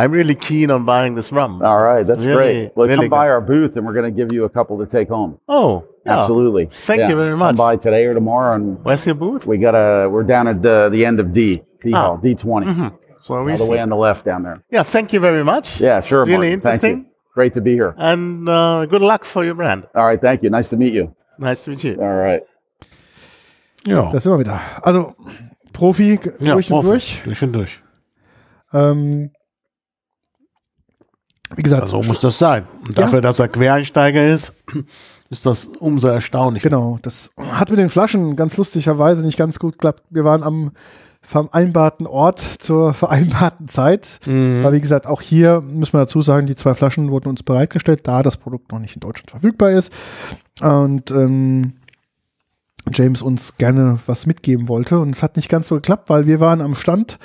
I'm really keen on buying this rum. All right, that's Really- great. Well, really come by our booth, and we're going to give you a couple to take home. Oh, yeah. Absolutely. Thank you very much. Come by today or tomorrow, and Where's your booth? we got a. We're down at the, the end of D D Ah. hall D 20 Mhm. So all the way on the left down there. Yeah. Thank you very much. Yeah, sure. It's really Martin. Thank you. interesting. Great to be here. And uh, good luck for your brand. All right, thank you. Nice to meet you. Nice to meet you. All right. Ja. Da sind wir wieder. Also, Profi Ja, durch und Profi. durch. Durch und durch. Ähm, wie gesagt, Also muss das sein. Und Ja. dafür, dass er Quereinsteiger ist, ist das umso erstaunlicher. Genau, das hat mit den Flaschen ganz lustigerweise nicht ganz gut geklappt. Wir waren am vereinbarten Ort zur (laughs) vereinbarten Zeit. Mhm. Aber wie gesagt, auch hier müssen wir dazu sagen, die zwei Flaschen wurden uns bereitgestellt, da das Produkt noch nicht in Deutschland verfügbar ist. Und ähm, James uns gerne was mitgeben wollte. Und es hat nicht ganz so geklappt, weil wir waren am Stand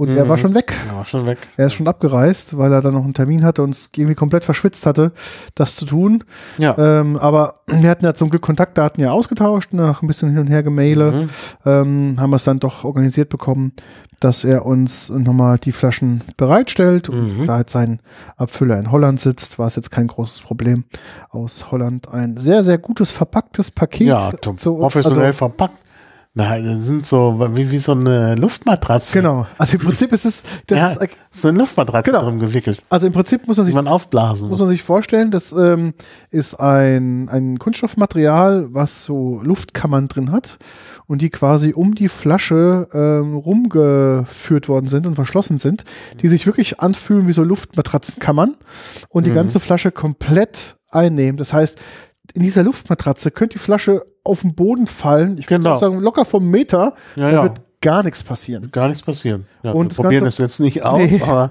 und er war Mhm. schon weg. Ja, schon weg. Er ist schon abgereist, weil er dann noch einen Termin hatte und es irgendwie komplett verschwitzt hatte, das zu tun. Ja. Ähm, aber wir hatten ja zum Glück Kontaktdaten ja ausgetauscht, nach ein bisschen hin und her Gemaile, Mhm. ähm, haben wir es dann doch organisiert bekommen, dass er uns nochmal die Flaschen bereitstellt. Und Mhm. da jetzt sein Abfüller in Holland sitzt, war es jetzt kein großes Problem. Aus Holland ein sehr, sehr gutes verpacktes Paket. Ja, to- zu- professionell also, verpackt. Nein, das sind so wie, wie so eine Luftmatratze. Genau. Also im Prinzip ist es, das ja, ist, so eine Luftmatratze Genau. drum gewickelt, also im Prinzip muss man sich man aufblasen muss muss. man sich vorstellen, das ähm, ist ein, ein Kunststoffmaterial, was so Luftkammern drin hat und die quasi um die Flasche ähm, rumgeführt worden sind und verschlossen sind, die sich wirklich anfühlen wie so Luftmatratzenkammern und die Mhm. ganze Flasche komplett einnehmen. Das heißt, in dieser Luftmatratze könnte die Flasche auf den Boden fallen, ich würde Genau. sagen locker vom Meter, Ja, da ja. wird gar nichts passieren. Gar nichts passieren. Ja, Und wir das probieren Ganze- das jetzt nicht (laughs) aus, Nee. aber,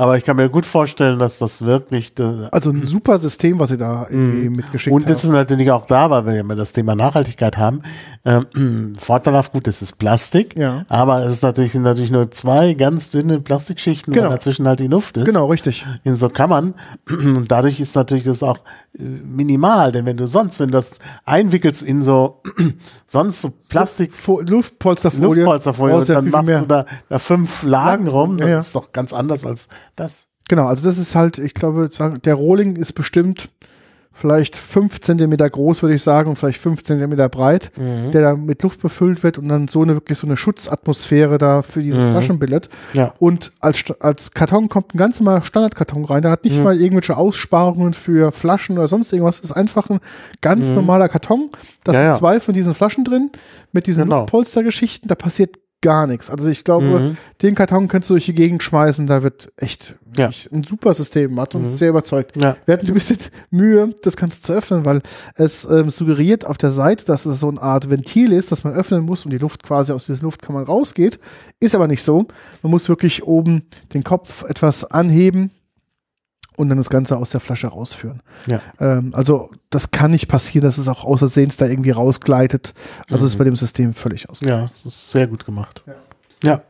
aber ich kann mir gut vorstellen, dass das wirklich äh, Also ein super System, was sie da irgendwie mitgeschickt Und haben. das ist natürlich auch da, weil wir ja das Thema Nachhaltigkeit haben. Ähm, (clears throat) vorteilhaft, gut, es ist Plastik, Ja. aber es ist natürlich, sind natürlich nur zwei ganz dünne Plastikschichten, Genau. weil dazwischen halt die Luft ist. Genau, richtig. In so Kammern. (clears throat) Und dadurch ist natürlich das auch äh, minimal, denn wenn du sonst, wenn du das einwickelst in so, (clears throat) sonst so Plastik, Fo- Luftpolsterfolie. Luftpolsterfolie, und ja dann machst mehr. du da, da fünf Lagen rum, Ja, das ja. ist doch ganz anders als das. Genau, also das ist halt, ich glaube, der Rohling ist bestimmt vielleicht fünf Zentimeter groß, würde ich sagen, und vielleicht fünf Zentimeter breit, Mhm. der da mit Luft befüllt wird und dann so eine wirklich so eine Schutzatmosphäre da für diese Mhm. Flaschen bildet. Ja. Und als, als Karton kommt ein ganz normaler Standardkarton rein. Der hat nicht Mhm. mal irgendwelche Aussparungen für Flaschen oder sonst irgendwas. Das ist einfach ein ganz Mhm. normaler Karton. Da Ja, sind ja. zwei von diesen Flaschen drin mit diesen Genau. Luftpolstergeschichten. Da passiert gar nichts. Also ich glaube, Mhm. den Karton kannst du durch die Gegend schmeißen. Da wird echt, Ja. ein super System. Hat uns Mhm. sehr überzeugt. Ja. Wir hatten ein bisschen (laughs) Mühe, das Ganze zu öffnen, weil es ähm, suggeriert auf der Seite, dass es so eine Art Ventil ist, das man öffnen muss und die Luft quasi aus dieser Luftkammer rausgeht. Ist aber nicht so. Man muss wirklich oben den Kopf etwas anheben und dann das Ganze aus der Flasche rausführen. Ja. Ähm, also das kann nicht passieren, dass es auch außersehens da irgendwie rausgleitet. Also ist bei dem System völlig aus. Ja, das ist sehr gut gemacht. Ja.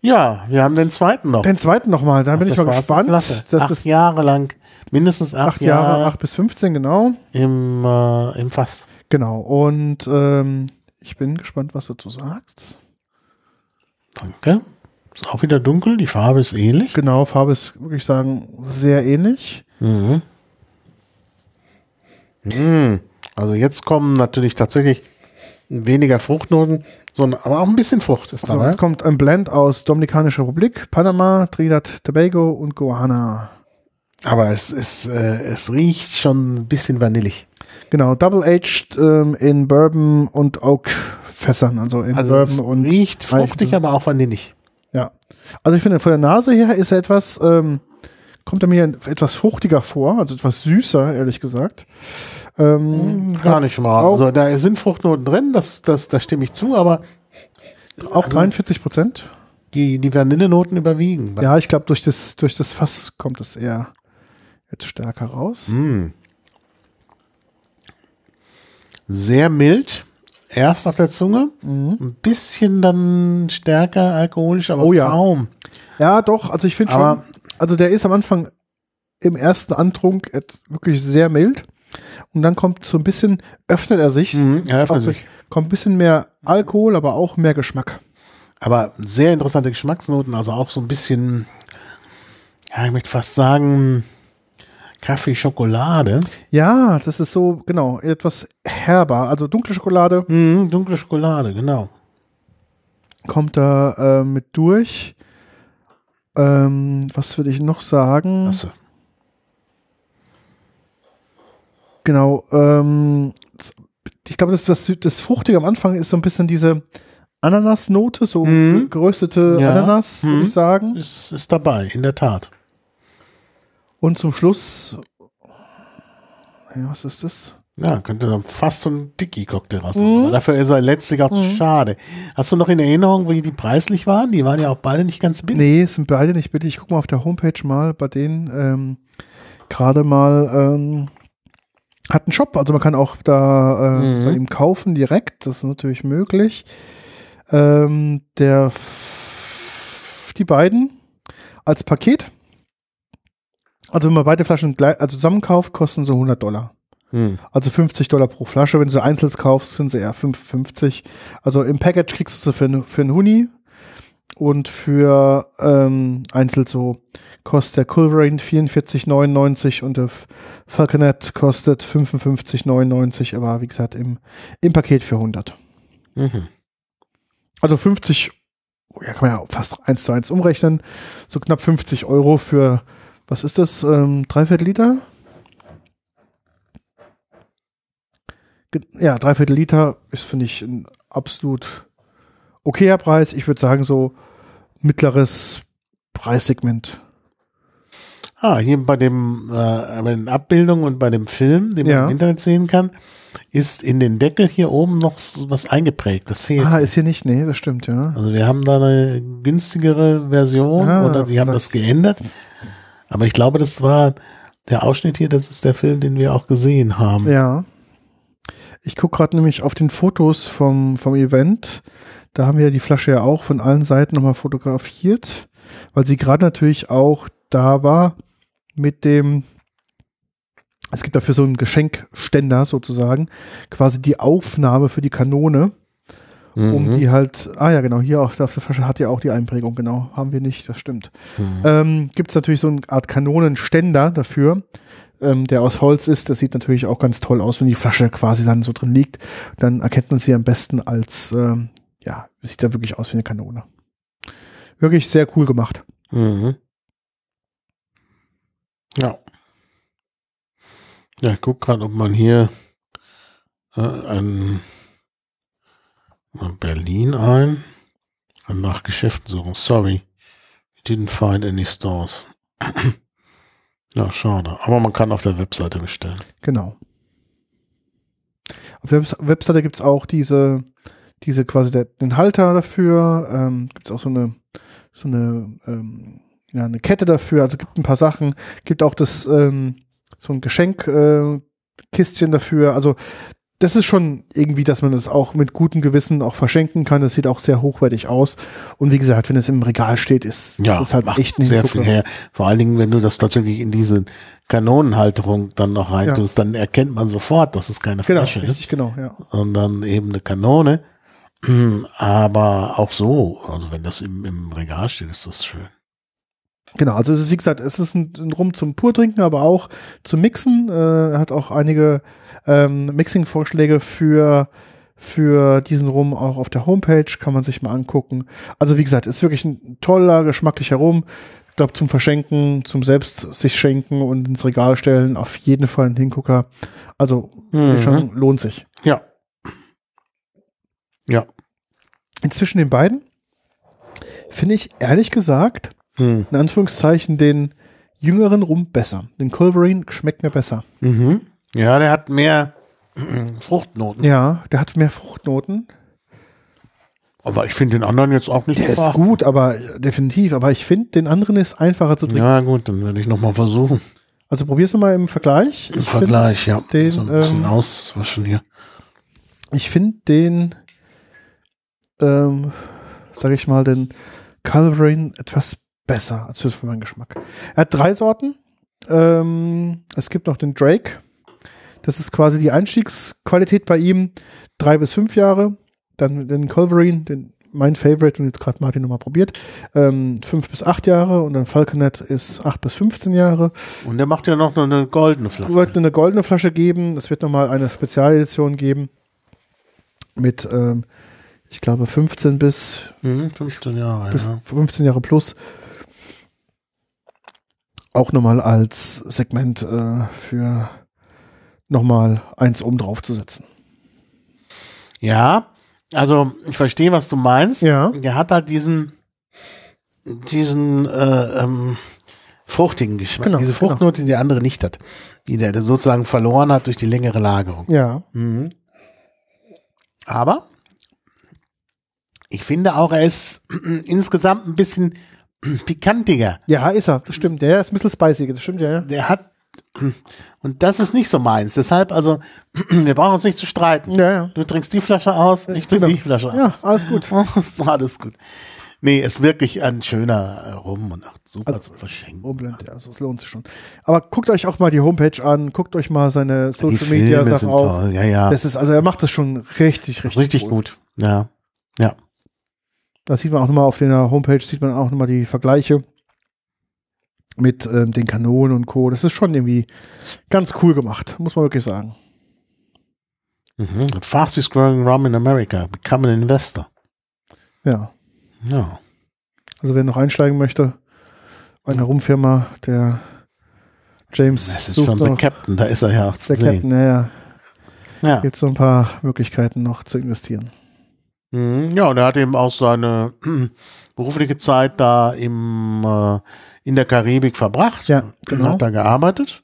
Ja, wir haben den zweiten noch. Den zweiten nochmal, da bin ich mal gespannt. Acht ist Jahre lang, mindestens acht, acht Jahre, Jahre, acht bis 15, genau. im, äh, im Fass. Genau. Und ähm, ich bin gespannt, was du dazu sagst. Danke. Ist auch wieder dunkel, die Farbe ist ähnlich. Genau, Farbe ist, würde ich sagen, sehr ähnlich. Mhm. Mhm. Also jetzt kommen natürlich tatsächlich weniger Fruchtnoten, sondern aber auch ein bisschen Frucht ist So, dabei. jetzt kommt ein Blend aus Dominikanischer Republik, Panama, Trinidad, Tobago und Guyana. Aber es, ist, äh, es riecht schon ein bisschen vanillig. Genau, double aged ähm, in Bourbon und Oak Fässern, also in Also Bourbon es und riecht fruchtig, Eichen. aber auch vanillig. Also ich finde, von der Nase her ist er etwas, ähm, kommt er mir etwas fruchtiger vor, also etwas süßer, ehrlich gesagt. Ähm, Gar hat nicht mal. Also da sind Fruchtnoten drin, das, das, da stimme ich zu, aber auch also 43 Prozent. die, die Vanillenoten überwiegen. Ja, ich glaube, durch das, durch das Fass kommt es eher jetzt stärker raus. Mm. Sehr mild, erst auf der Zunge, ein bisschen dann stärker alkoholisch, aber Oh ja. kaum. Ja, doch, also ich finde schon, also der ist am Anfang im ersten Antrunk wirklich sehr mild und dann kommt so ein bisschen, öffnet er sich, Mhm, er öffnet sich. kommt ein bisschen mehr Alkohol, aber auch mehr Geschmack. Aber sehr interessante Geschmacksnoten, also auch so ein bisschen, ja, ich möchte fast sagen, Kaffee, Schokolade. Ja, das ist so, genau, etwas herber, also dunkle Schokolade Mhm, dunkle Schokolade, genau. kommt da äh, mit durch. Ähm, was würde ich noch sagen? Achso. Genau, ähm, ich glaube, das, das, das Fruchtige am Anfang ist so ein bisschen diese Ananasnote, so Mhm. geröstete Ja. Ananas, würde Mhm. ich sagen. Ist, ist dabei, in der Tat. Und zum Schluss, ja, was ist das? Ja, könnte dann fast so ein Dicky-Cocktail rausmachen. Aber Dafür ist er letztlich auch zu schade. Hast du noch in Erinnerung, wie die preislich waren? Die waren ja auch beide nicht ganz billig. Nee, sind beide nicht billig. Ich gucke mal auf der Homepage mal bei denen ähm, gerade mal ähm, hat einen Shop, also man kann auch da äh, Mhm. bei ihm kaufen direkt, das ist natürlich möglich. Ähm, der die beiden als Paket, also wenn man beide Flaschen gleich, also zusammen kauft, kosten sie 100 Dollar. Hm. Also 50 Dollar pro Flasche. Wenn du sie einzeln kaufst, sind sie eher 55. Also im Package kriegst du sie für, für einen Huni und für ähm, einzeln so kostet der Culverin 44,99 und der Falconet kostet 55,99, aber wie gesagt im, im Paket für 100. Mhm. Also 50, oh ja, kann man ja fast eins zu eins umrechnen. So knapp 50 Euro für, was ist das, ähm, dreiviertel Liter? Ja, dreiviertel Liter ist, finde ich, ein absolut okayer Preis. Ich würde sagen, so mittleres Preissegment. Ah, hier bei dem äh, bei den Abbildungen und bei dem Film, den man Ja. im Internet sehen kann, ist in den Deckel hier oben noch so was eingeprägt. Das fehlt. Ah, ist hier nicht, nee, das stimmt, ja. Also wir haben da eine günstigere Version Ah, oder die haben das geändert. Aber ich glaube, das war der Ausschnitt hier, das ist der Film, den wir auch gesehen haben. Ja. Ich gucke gerade nämlich auf den Fotos vom, vom Event. Da haben wir die Flasche ja auch von allen Seiten nochmal fotografiert, weil sie gerade natürlich auch da war mit dem, es gibt dafür so einen Geschenkständer sozusagen, quasi die Aufnahme für die Kanone, um Mhm. die halt, ah ja genau, hier auf der, Flasche hat ja auch die Einprägung, genau, haben wir nicht, das stimmt. Mhm. Ähm, gibt es natürlich so eine Art Kanonenständer dafür. ähm, der aus Holz ist. Das sieht natürlich auch ganz toll aus, wenn die Flasche quasi dann so drin liegt. Dann erkennt man sie am besten als, ähm, ja, sieht da wirklich aus wie eine Kanone. Wirklich sehr cool gemacht. Mhm. Ja. Ja, ich guck gerade, ob man hier äh, ein, ein Berlin ein und nach Geschäften suchen. Sorry. Didn't find any stores. (clears throat) ja, schade. Aber man kann auf der Webseite bestellen. Genau. Auf der Webs- Webseite gibt's auch diese, diese quasi der, den Halter dafür. Ähm, gibt's auch so eine, so eine, ähm, ja, eine Kette dafür. Also gibt ein paar Sachen. Gibt auch das, ähm, so ein Geschenkkistchen äh, Kistchen dafür. Also das ist schon irgendwie, dass man das auch mit gutem Gewissen auch verschenken kann. Das sieht auch sehr hochwertig aus. Und wie gesagt, wenn es im Regal steht, ist, Ja, ist es halt echt ein sehr viel her. Vor allen Dingen, wenn du das tatsächlich in diese Kanonenhalterung dann noch reintust, dann erkennt man sofort, dass es keine Genau, Flasche ist. richtig, genau, ja. und dann eben eine Kanone. (clears throat) Aber auch so, also wenn das im, im Regal steht, ist das schön. Genau, also es ist, wie gesagt, es ist ein, ein Rum zum Purtrinken, aber auch zum Mixen. Äh, er hat auch einige ähm, Mixing-Vorschläge für, für diesen Rum auch auf der Homepage, kann man sich mal angucken. Also wie gesagt, ist wirklich ein toller, geschmacklicher Rum. Ich glaube, zum Verschenken, zum selbst sich schenken und ins Regal stellen, auf jeden Fall ein Hingucker. Also Mhm. schon lohnt sich. Ja. Ja. Inzwischen den beiden finde ich ehrlich gesagt, Mhm. in Anführungszeichen, den jüngeren Rum besser. Den Culverine schmeckt mir besser. Mhm. Ja, der hat mehr (clears throat) Fruchtnoten. Ja, der hat mehr Fruchtnoten. Aber ich finde den anderen jetzt auch nicht Der ist gut, aber äh, definitiv. Aber ich finde, den anderen ist einfacher zu trinken. Ja, gut, dann werde ich nochmal versuchen. Also probier's mal im Vergleich. Im Ich Vergleich, ja. den, so ein bisschen ähm, auswaschen hier. Ich finde den, ähm, sage ich mal, den Culverine etwas besser als für meinen Geschmack. Er hat drei Sorten. Ähm, es gibt noch den Drake. Das ist quasi die Einstiegsqualität bei ihm. Drei bis fünf Jahre. Dann den Culverine, den mein Favorite und jetzt gerade Martin nochmal probiert. Ähm, fünf bis acht Jahre und dann Falconet ist acht bis 15 Jahre. Und der macht ja noch eine goldene Flasche. wird eine goldene Flasche geben. Es wird nochmal eine Spezialedition geben. Mit, ähm, ich glaube, 15 bis, Mhm, 15 Jahre, bis ja. 15 Jahre plus. Auch nochmal als Segment äh, für nochmal eins oben drauf zu setzen. Ja, also ich verstehe, was du meinst. Ja. Der hat halt diesen, diesen äh, ähm, fruchtigen Geschmack, Genau, diese genau. Fruchtnote, die der andere nicht hat, die der, der sozusagen verloren hat durch die längere Lagerung. Ja. Mhm. Aber ich finde auch, er ist (clears throat) insgesamt ein bisschen (clears throat) pikantiger. Ja, ist er. Das stimmt. Der ist ein bisschen spicy. Das stimmt, ja. ja. Der hat, (clears throat) und das ist nicht so meins. Deshalb, also, (clears throat) wir brauchen uns nicht zu streiten. Ja, ja. Du trinkst die Flasche aus, ich trinke Genau. die Flasche Ja, aus. alles gut. (laughs) ist alles gut. Nee, ist wirklich ein schöner äh, Rum und auch super Also, zum Verschenken. Oberland, ja, also es lohnt sich schon. Aber guckt euch auch mal die Homepage an, guckt euch mal seine Die Social Media Filme Sachen sind auf. toll, ja, ja. Das ist, also er macht das schon richtig, richtig, richtig gut. Ja, ja. Da sieht man auch nochmal auf der Homepage, sieht man auch nochmal die Vergleiche mit ähm, den Kanonen und Co. Das ist schon irgendwie ganz cool gemacht, muss man wirklich sagen. Mhm. The fastest growing rum in America. Become an investor. Ja, Ja. also wer noch einsteigen möchte, eine Rumfirma, der James Das ist sucht der noch, Captain, da ist er ja auch zu der sehen. Captain, naja, Ja. gibt so ein paar Möglichkeiten noch zu investieren. Mhm. ja, und er hat eben auch seine (clears throat) berufliche Zeit da im, äh, in der Karibik verbracht. Ja, genau. Hat da gearbeitet.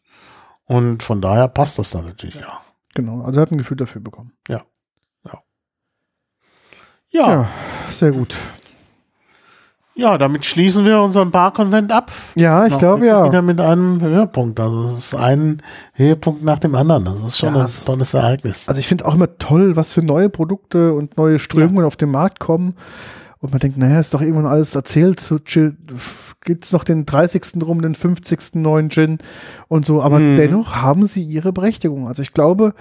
Und von daher passt das dann natürlich auch. Genau, also er hat ein Gefühl dafür bekommen. Ja. Ja, Ja, sehr gut. Ja, damit schließen wir unseren Barkonvent ab. Ja, ich Noch glaube ja. Wieder mit einem Höhepunkt. Also es ist ein Höhepunkt nach dem anderen. Das ist schon Ja, ein tolles Ereignis. Also ich finde auch immer toll, was für neue Produkte und neue Strömungen auf den Markt kommen. Und man denkt, naja, ist doch irgendwann alles erzählt. So gibt es noch den 30. rum, den 50. neuen Gin und so. Aber Mhm. dennoch haben sie ihre Berechtigung. Also ich glaube,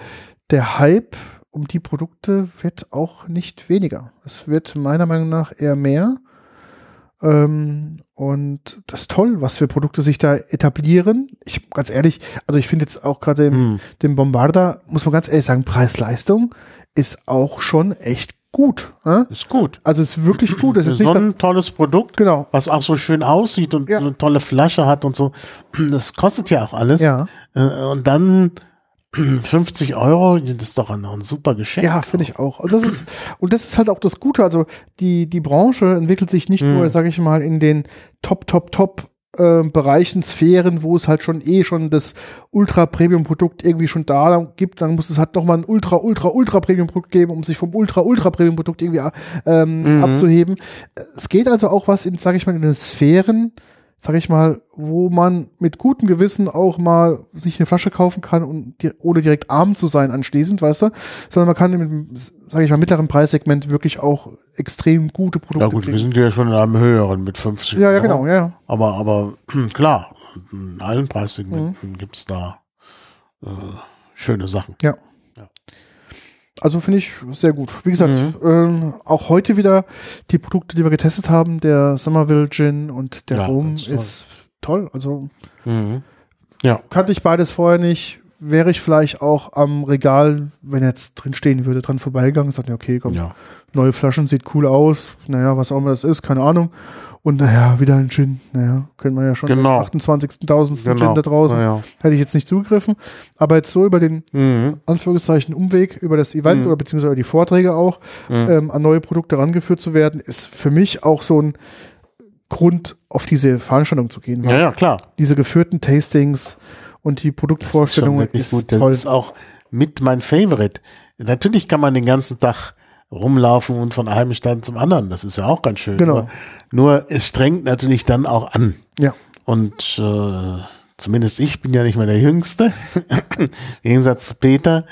der Hype um die Produkte wird auch nicht weniger. Es wird meiner Meinung nach eher mehr. Ähm, und das ist toll, was für Produkte sich da etablieren. Ich ganz ehrlich, also ich finde jetzt auch gerade den, Hm. den Bombarder, muss man ganz ehrlich sagen, Preis-Leistung ist auch schon echt gut. Äh? Ist gut. Also ist wirklich (clears throat) gut. Das ist so ein tolles Produkt, genau. was auch so schön aussieht und Ja. so eine tolle Flasche hat und so. (clears throat) Das kostet ja auch alles. Ja, Äh, Und dann 50 Euro, das ist doch ein, super Geschenk. ja, finde ich auch. Und das ist und das ist halt auch das Gute. Also die die Branche entwickelt sich nicht Hm. nur, sage ich mal, in den Top Top Top äh, Bereichen, Sphären, wo es halt schon eh schon das Ultra-Premium-Produkt irgendwie schon da gibt, dann muss es halt nochmal ein Ultra, Ultra, Ultra-Premium-Produkt geben, um sich vom Ultra, Ultra-Premium-Produkt irgendwie ähm, Mhm. abzuheben. Es geht also auch was in, sage ich mal, in den Sphären, sage ich mal, wo man mit gutem Gewissen auch mal sich eine Flasche kaufen kann und di ohne direkt arm zu sein anschließend, weißt du, sondern man kann mit, sage ich mal, mittleren Preissegment wirklich auch extrem gute Produkte Ja gut, wir kriegen. sind ja schon in einem höheren mit 50 Ja, ja, Euro. genau, ja, ja. Aber, aber (clears throat) klar, in allen Preissegmenten Mhm. gibt's da äh, schöne Sachen. Also finde ich sehr gut. Wie gesagt, Mhm. ähm, auch heute wieder die Produkte, die wir getestet haben, der Somerville Gin und der Ja, Rum ganz toll. ist toll. Also Mhm. kannte ich beides vorher nicht. Wäre ich vielleicht auch am Regal, wenn jetzt drin stehen würde, dran vorbeigegangen, sagt ja, okay, komm, Ja. neue Flaschen, sieht cool aus. Naja, was auch immer das ist, keine Ahnung. Und naja, wieder ein Gin. Naja, können wir ja schon Genau. den 28.000. Genau. Gin da draußen. Ja, Hätte ich jetzt nicht zugegriffen. Aber jetzt so über den. Mhm. Anführungszeichen Umweg über das Event Mhm. oder beziehungsweise über die Vorträge auch Mhm. ähm, an neue Produkte rangeführt zu werden, ist für mich auch so ein Grund, auf diese Veranstaltung zu gehen. ja, ja, klar. Diese geführten Tastings und die ist Produktvorstellungen wirklich ist, gut. Das toll. ist auch mit mein Favorite. Natürlich kann man den ganzen Tag rumlaufen und von einem Stand zum anderen. Das ist ja auch ganz schön. Genau. Nur, nur es strengt natürlich dann auch an. ja, Und äh, zumindest ich bin ja nicht mehr der Jüngste, (laughs) im Gegensatz zu Peter.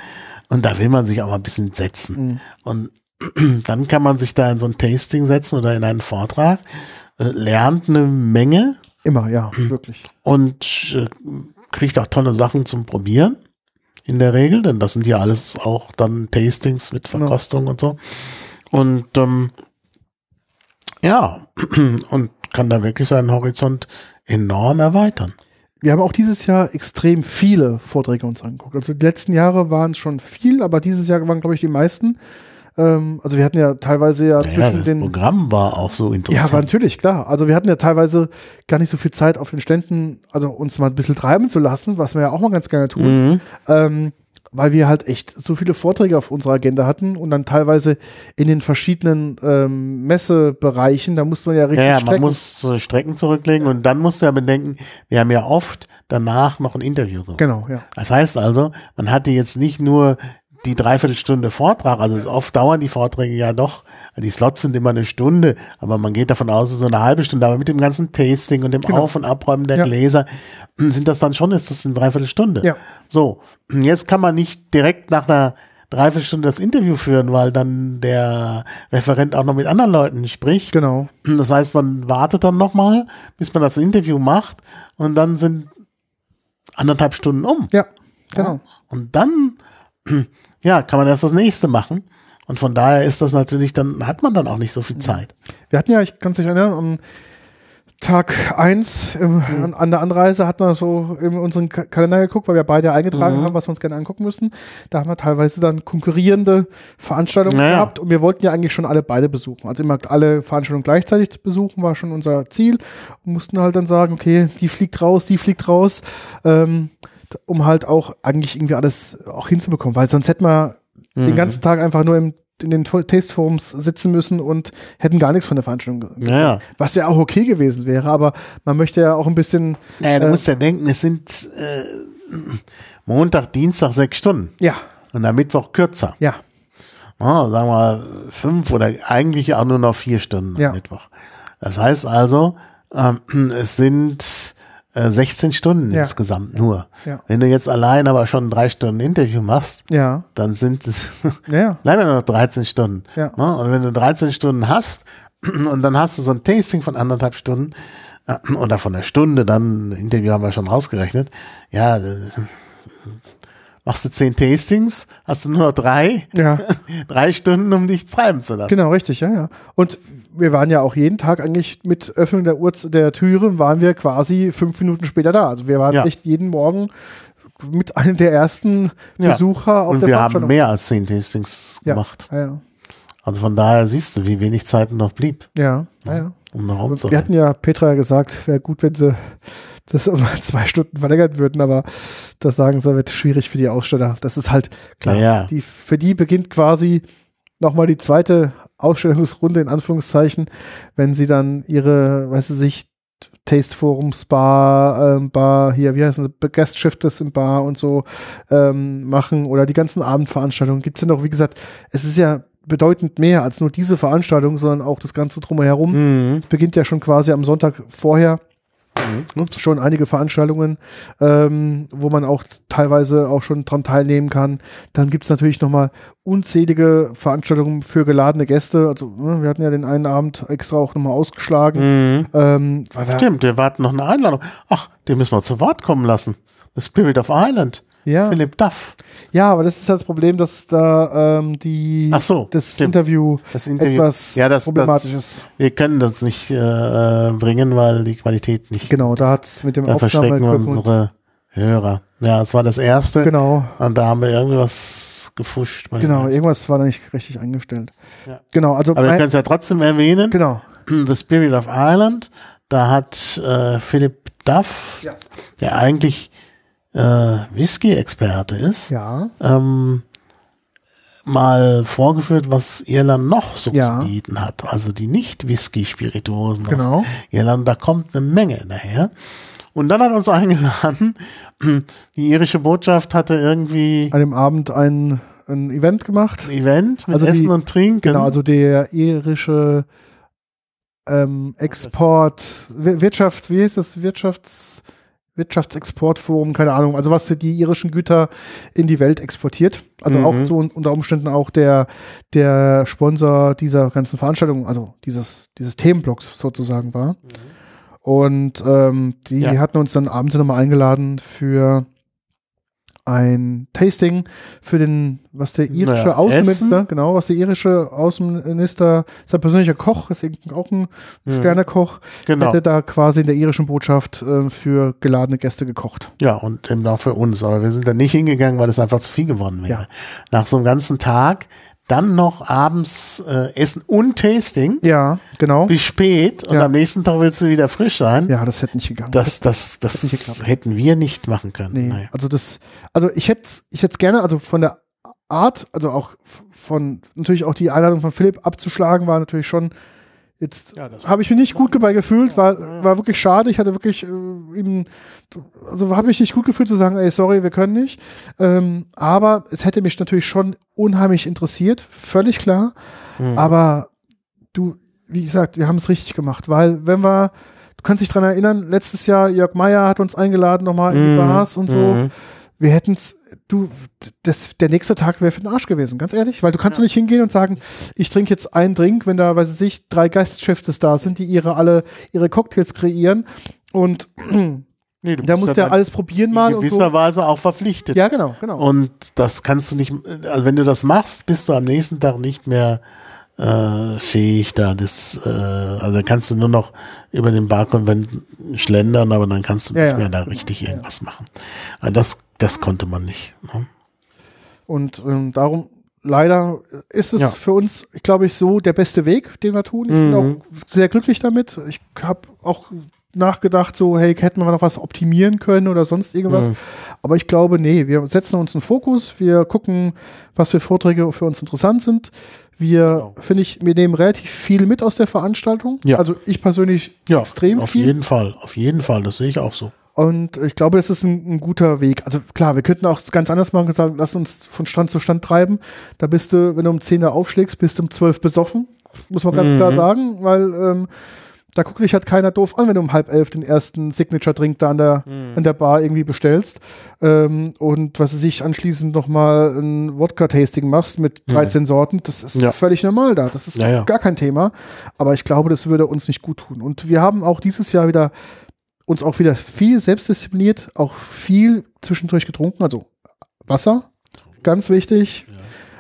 Und da will man sich auch mal ein bisschen setzen. Mhm. Und (clears throat) dann kann man sich da in so ein Tasting setzen oder in einen Vortrag, äh, lernt eine Menge immer, ja, (clears throat) wirklich. und äh, kriegt auch tolle Sachen zum Probieren. In der Regel, denn das sind ja alles auch dann Tastings mit. Verkostung und so. Und ähm, ja, (clears throat) und kann da wirklich seinen Horizont enorm erweitern. Wir haben auch dieses Jahr extrem viele Vorträge uns angeguckt. Also die letzten Jahre waren es schon viel, aber dieses Jahr waren, glaube ich, die meisten. Ähm, also wir hatten ja teilweise ja Ja, zwischen das den Programm war auch so Ja, interessant. aber natürlich, klar. Also wir hatten ja teilweise gar nicht so viel Zeit auf den Ständen, also uns mal ein bisschen treiben zu lassen, was wir ja auch mal ganz gerne tun, Mhm. ähm, weil wir halt echt so viele Vorträge auf unserer Agenda hatten und dann teilweise in den verschiedenen ähm, Messebereichen, da musste man ja richtig Ja, ja, man strecken. muss so Strecken zurücklegen und dann musst du ja bedenken, wir haben ja oft danach noch ein Interview gemacht. Genau, ja. Das heißt also, man hatte jetzt nicht nur die Dreiviertelstunde Vortrag, also oft dauern die Vorträge ja doch, die Slots sind immer eine Stunde, aber man geht davon aus, es ist so eine halbe Stunde, aber mit dem ganzen Tasting und dem Genau. Auf- und Abräumen der Ja. Gläser sind das dann schon, ist das eine Dreiviertelstunde. Ja. So, jetzt kann man nicht direkt nach einer Dreiviertelstunde das Interview führen, weil dann der Referent auch noch mit anderen Leuten spricht. Genau. Das heißt, man wartet dann nochmal, bis man das Interview macht und dann sind anderthalb Stunden um. Ja, genau. Und dann, ja, kann man erst das nächste machen. Und von daher ist das natürlich, dann hat man dann auch nicht so viel Zeit. Wir hatten ja, ich kann es nicht erinnern, am Tag 1 an, an der Anreise hat man so in unseren Ka- Kalender geguckt, weil wir beide eingetragen Mhm. haben, was wir uns gerne angucken müssten. Da haben wir teilweise dann konkurrierende Veranstaltungen Naja. gehabt und wir wollten ja eigentlich schon alle beide besuchen. Also immer alle Veranstaltungen gleichzeitig zu besuchen, war schon unser Ziel und mussten halt dann sagen, okay, die fliegt raus, die fliegt raus, ähm, um halt auch eigentlich irgendwie alles auch hinzubekommen, weil sonst hätten wir Mhm. den ganzen Tag einfach nur im in den To- Tasteforums sitzen müssen und hätten gar nichts von der Veranstaltung ge- Ja, ja. was ja auch okay gewesen wäre, aber man möchte ja auch ein bisschen, Naja, du Äh, musst ja denken, es sind äh, Montag, Dienstag sechs Stunden ja, und am Mittwoch kürzer. ja, Ah, sagen wir mal fünf oder eigentlich auch nur noch vier Stunden Ja. am Mittwoch. Das heißt also, ähm, es sind 16 Stunden Ja. insgesamt nur. Ja. Wenn du jetzt allein aber schon drei Stunden Interview machst, ja, dann sind es ja, ja (laughs) nur noch 13 Stunden. Ne? Und wenn du 13 Stunden hast (clears throat) und dann hast du so ein Tasting von anderthalb Stunden äh, oder von einer Stunde, dann Interview haben wir schon rausgerechnet, ja, das machst du zehn Tastings, hast du nur noch drei, Ja, (laughs) drei Stunden, um dich treiben zu lassen. genau, richtig, ja, ja. Und wir waren ja auch jeden Tag eigentlich mit Öffnung der, Uhr, der Türe, waren wir quasi fünf Minuten später da. Also wir waren Ja. echt jeden Morgen mit einem der ersten Ja. Besucher auf Und der wir haben mehr als zehn Tastings ja. gemacht. Ja, ja. Also von daher siehst du, wie wenig Zeit noch blieb, ja, ja, ja. um noch Wir umzurennen. hatten ja Petra ja gesagt, wäre gut, wenn sie das um (laughs) zwei Stunden verlängern würden, aber das sagen sie, wird schwierig für die Aussteller. Das ist halt klar. Die, für die beginnt quasi nochmal die zweite Ausstellungsrunde in Anführungszeichen, wenn sie dann ihre, weißt du, sich Taste Forums Bar, ähm, Bar, hier, wie heißt es, Guest Shifters im Bar und so ähm, machen oder die ganzen Abendveranstaltungen. Gibt es ja noch, wie gesagt, es ist ja bedeutend mehr als nur diese Veranstaltung, sondern auch das Ganze drumherum. Mhm. Es beginnt ja schon quasi am Sonntag vorher Ups. schon einige Veranstaltungen, ähm, wo man auch teilweise auch schon dran teilnehmen kann. Dann gibt es natürlich nochmal unzählige Veranstaltungen für geladene Gäste. Also ne, wir hatten ja den einen Abend extra auch nochmal ausgeschlagen. Mhm. Ähm, Stimmt, wir warten noch eine Einladung. Ach, den müssen wir zu Wort kommen lassen. The Spirit of Ireland. Ja. Philip Duff. ja, aber das ist halt das Problem, dass da ähm, die Ach so, das. Interview, Das Interview. etwas ja, das, problematisch das, ist. Wir können das nicht äh, äh, bringen, weil die Qualität nicht. Genau, da hat es mit dem da verschrecken unsere Hörer. Ja, es war das erste. Genau, Und da haben wir irgendwas gefuscht. genau, irgendwas war da nicht richtig eingestellt. Ja. Genau, also Aber wir können es ja trotzdem erwähnen. genau. (clears throat) The Spirit of Ireland. Da hat äh, Philip Duff, Ja. der eigentlich äh, Whisky-Experte ist, Ja, ähm, mal vorgeführt, was Irland noch so Ja. zu bieten hat. Also die Nicht-Whisky-Spirituosen aus Genau. Irland, da kommt eine Menge daher. Und dann hat er uns (laughs) eingeladen. Die irische Botschaft hatte irgendwie an dem Abend ein, ein Event gemacht. ein Event mit Also die- Essen und Trinken. Genau, also der irische ähm, Export, Wir- Wirtschaft, wie heißt das? Wirtschafts, Wirtschaftsexportforum, keine Ahnung, also was die irischen Güter in die Welt exportiert. Also Mhm. auch so un- unter Umständen auch der, der Sponsor dieser ganzen Veranstaltung, also dieses, dieses Themenblocks sozusagen war. Und ähm, die Ja. hatten uns dann abends nochmal eingeladen für ein Tasting für den, was der irische Naja, Außenminister, Essen. genau, was der irische Außenminister, sein persönlicher Koch, ist auch ein Sternekoch, genau. hätte da quasi in der irischen Botschaft äh, für geladene Gäste gekocht. Ja, und eben auch für uns. Aber wir sind da nicht hingegangen, weil es einfach zu viel geworden wäre. Ja. Nach so einem ganzen Tag dann noch abends äh, Essen und Tasting Ja, genau. bis spät und Ja. am nächsten Tag willst du wieder frisch sein. Ja, das hätte nicht gegangen. Das, das, das geklappt. hätten wir nicht machen können. Nee, Naja. also das, also ich hätte ich hätte gerne, also von der Art, also auch von, natürlich auch die Einladung von Philipp abzuschlagen, war natürlich schon, jetzt habe ich mich nicht gut dabei gefühlt, war, war wirklich schade, ich hatte wirklich äh, ihm, also habe ich nicht gut gefühlt zu sagen, ey, sorry, wir können nicht, ähm, aber es hätte mich natürlich schon unheimlich interessiert, völlig klar, Mhm. aber du, wie gesagt, wir haben es richtig gemacht, weil wenn wir, du kannst dich dran erinnern, letztes Jahr Jörg Meyer hat uns eingeladen nochmal in die Mhm. Bars und so, Mhm. Wir hätten es, du, das, der nächste Tag wäre für den Arsch gewesen, ganz ehrlich, weil du kannst doch nicht hingehen und sagen, ich trinke jetzt einen Drink, wenn da, weiß ich, drei Geistschiftes da sind, die ihre alle ihre Cocktails kreieren und (clears throat) Nee, da musst du ja alles probieren in mal und gewisser so. Weise auch verpflichtet. Ja, genau, genau. Und das kannst du nicht, also wenn du das machst, bist du am nächsten Tag nicht mehr äh, fähig da. Das, äh, also kannst du nur noch über den Barkonvent schlendern, aber dann kannst du Ja, nicht ja. mehr da richtig irgendwas machen. Also das, das konnte man nicht. Ne? Und ähm, darum, leider ist es Ja. für uns, glaube ich, so der beste Weg, den wir tun. Ich bin Mhm. auch sehr glücklich damit. Ich habe auch nachgedacht, so, hey, hätten wir noch was optimieren können oder sonst irgendwas. Mhm. Aber ich glaube, nee, wir setzen uns einen Fokus, wir gucken, was für Vorträge für uns interessant sind. Wir, finde ich, wir nehmen relativ viel mit aus der Veranstaltung. Genau. Ja. Also ich persönlich Ja, extrem auf viel. jeden Fall, auf jeden Fall, das sehe ich auch so. Und ich glaube, das ist ein, ein guter Weg. Also klar, wir könnten auch ganz anders machen und sagen, lass uns von Stand zu Stand treiben. Da bist du, wenn du um 10 Uhr aufschlägst, bist du um 12 besoffen. Muss man ganz Mhm. klar sagen, weil ähm, da guckt dich halt keiner doof an, wenn du um halb elf den ersten Signature-Drink da an der, Mhm. an der Bar irgendwie bestellst. Ähm, und was weiß ich, anschließend nochmal ein Wodka-Tasting machst mit 13 Sorten. Das ist Mhm. Ja. völlig normal da. Das ist Ja, ja. gar kein Thema. Aber ich glaube, das würde uns nicht gut tun. Und wir haben auch dieses Jahr wieder uns auch wieder viel selbstdiszipliniert, auch viel zwischendurch getrunken, also Wasser. Ganz wichtig.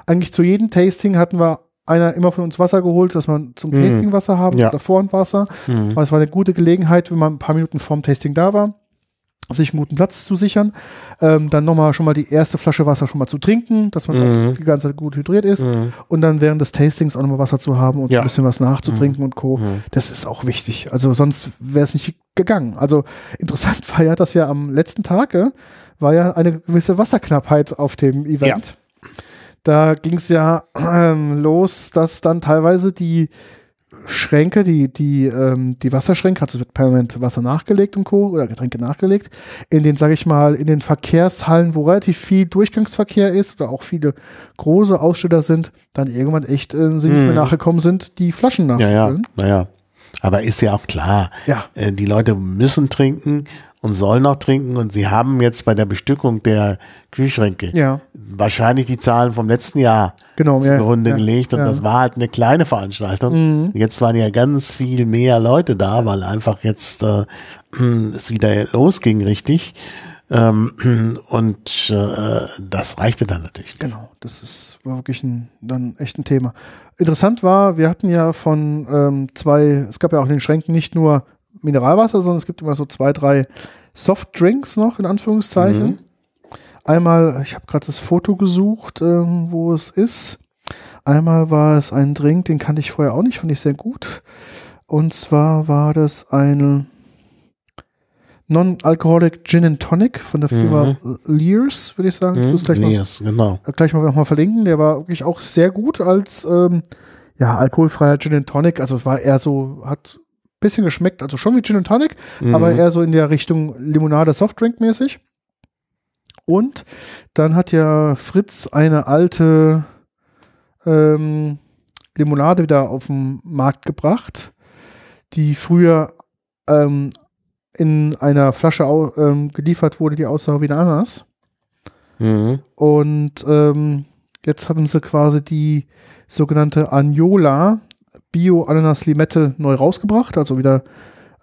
Eigentlich zu jedem Tasting hatten wir einer immer von uns Wasser geholt, dass wir zum Mhm. Tasting Wasser haben Ja. oder vor und Wasser. Mhm. Aber es war eine gute Gelegenheit, wenn man ein paar Minuten vorm Tasting da war, sich einen guten Platz zu sichern. Ähm, dann nochmal schon mal die erste Flasche Wasser schon mal zu trinken, dass man Mhm. die ganze Zeit gut hydriert ist. Mhm. Und dann während des Tastings auch nochmal Wasser zu haben und Ja. ein bisschen was nachzutrinken und Co. Mhm. Das ist auch wichtig. Also sonst wäre es nicht gegangen. Also interessant (laughs) war ja, dass ja am letzten Tag äh, war ja eine gewisse Wasserknappheit auf dem Event. Da ging es ja ähm, los, dass dann teilweise die Schränke, die, die, ähm, die Wasserschränke, also wird permanent Wasser nachgelegt und Co. oder Getränke nachgelegt, in den, sage ich mal, in den Verkehrshallen, wo relativ viel Durchgangsverkehr ist oder auch viele große Aussteller sind, dann irgendwann echt äh, sie nicht mehr Mhm. nachgekommen sind, die Flaschen Ja, ja, nachzufüllen. naja. Aber ist ja auch klar, Ja. äh, die Leute müssen trinken und sollen auch trinken und sie haben jetzt bei der Bestückung der Kühlschränke Ja, wahrscheinlich die Zahlen vom letzten Jahr genau. Ja, zugrunde ja, gelegt und ja. das war halt eine kleine Veranstaltung. Mhm. Jetzt waren ja ganz viel mehr Leute da, weil einfach jetzt äh, (clears throat) es wieder losging richtig. Ähm, (clears throat) und äh, das reichte dann natürlich. nicht. Genau, das ist war wirklich ein, dann echt ein Thema. Interessant war, wir hatten ja von ähm, zwei, es gab ja auch in den Schränken nicht nur Mineralwasser, sondern es gibt immer so zwei, drei Softdrinks noch, in Anführungszeichen. Mhm. Einmal, ich habe gerade das Foto gesucht, ähm, wo es ist. Einmal war es ein Drink, den kannte ich vorher auch nicht, fand ich sehr gut. Und zwar war das eine Non-Alcoholic Gin and Tonic von der Firma Lears, würde ich sagen. Ich Mhm. tu's gleich mal Yes, genau. gleich mal nochmal verlinken. Der war wirklich auch sehr gut als ähm, ja, alkoholfreier Gin and Tonic. Also war eher so, hat ein bisschen geschmeckt, also schon wie Gin and Tonic, Mhm. aber eher so in der Richtung Limonade Softdrink mäßig. Und dann hat ja Fritz eine alte ähm, Limonade wieder auf den Markt gebracht, die früher ähm, in einer Flasche ähm, geliefert wurde, die aussah wie eine Ananas. Mhm. Und ähm, jetzt haben sie quasi die sogenannte Agnola Bio Ananas Limette neu rausgebracht, also wieder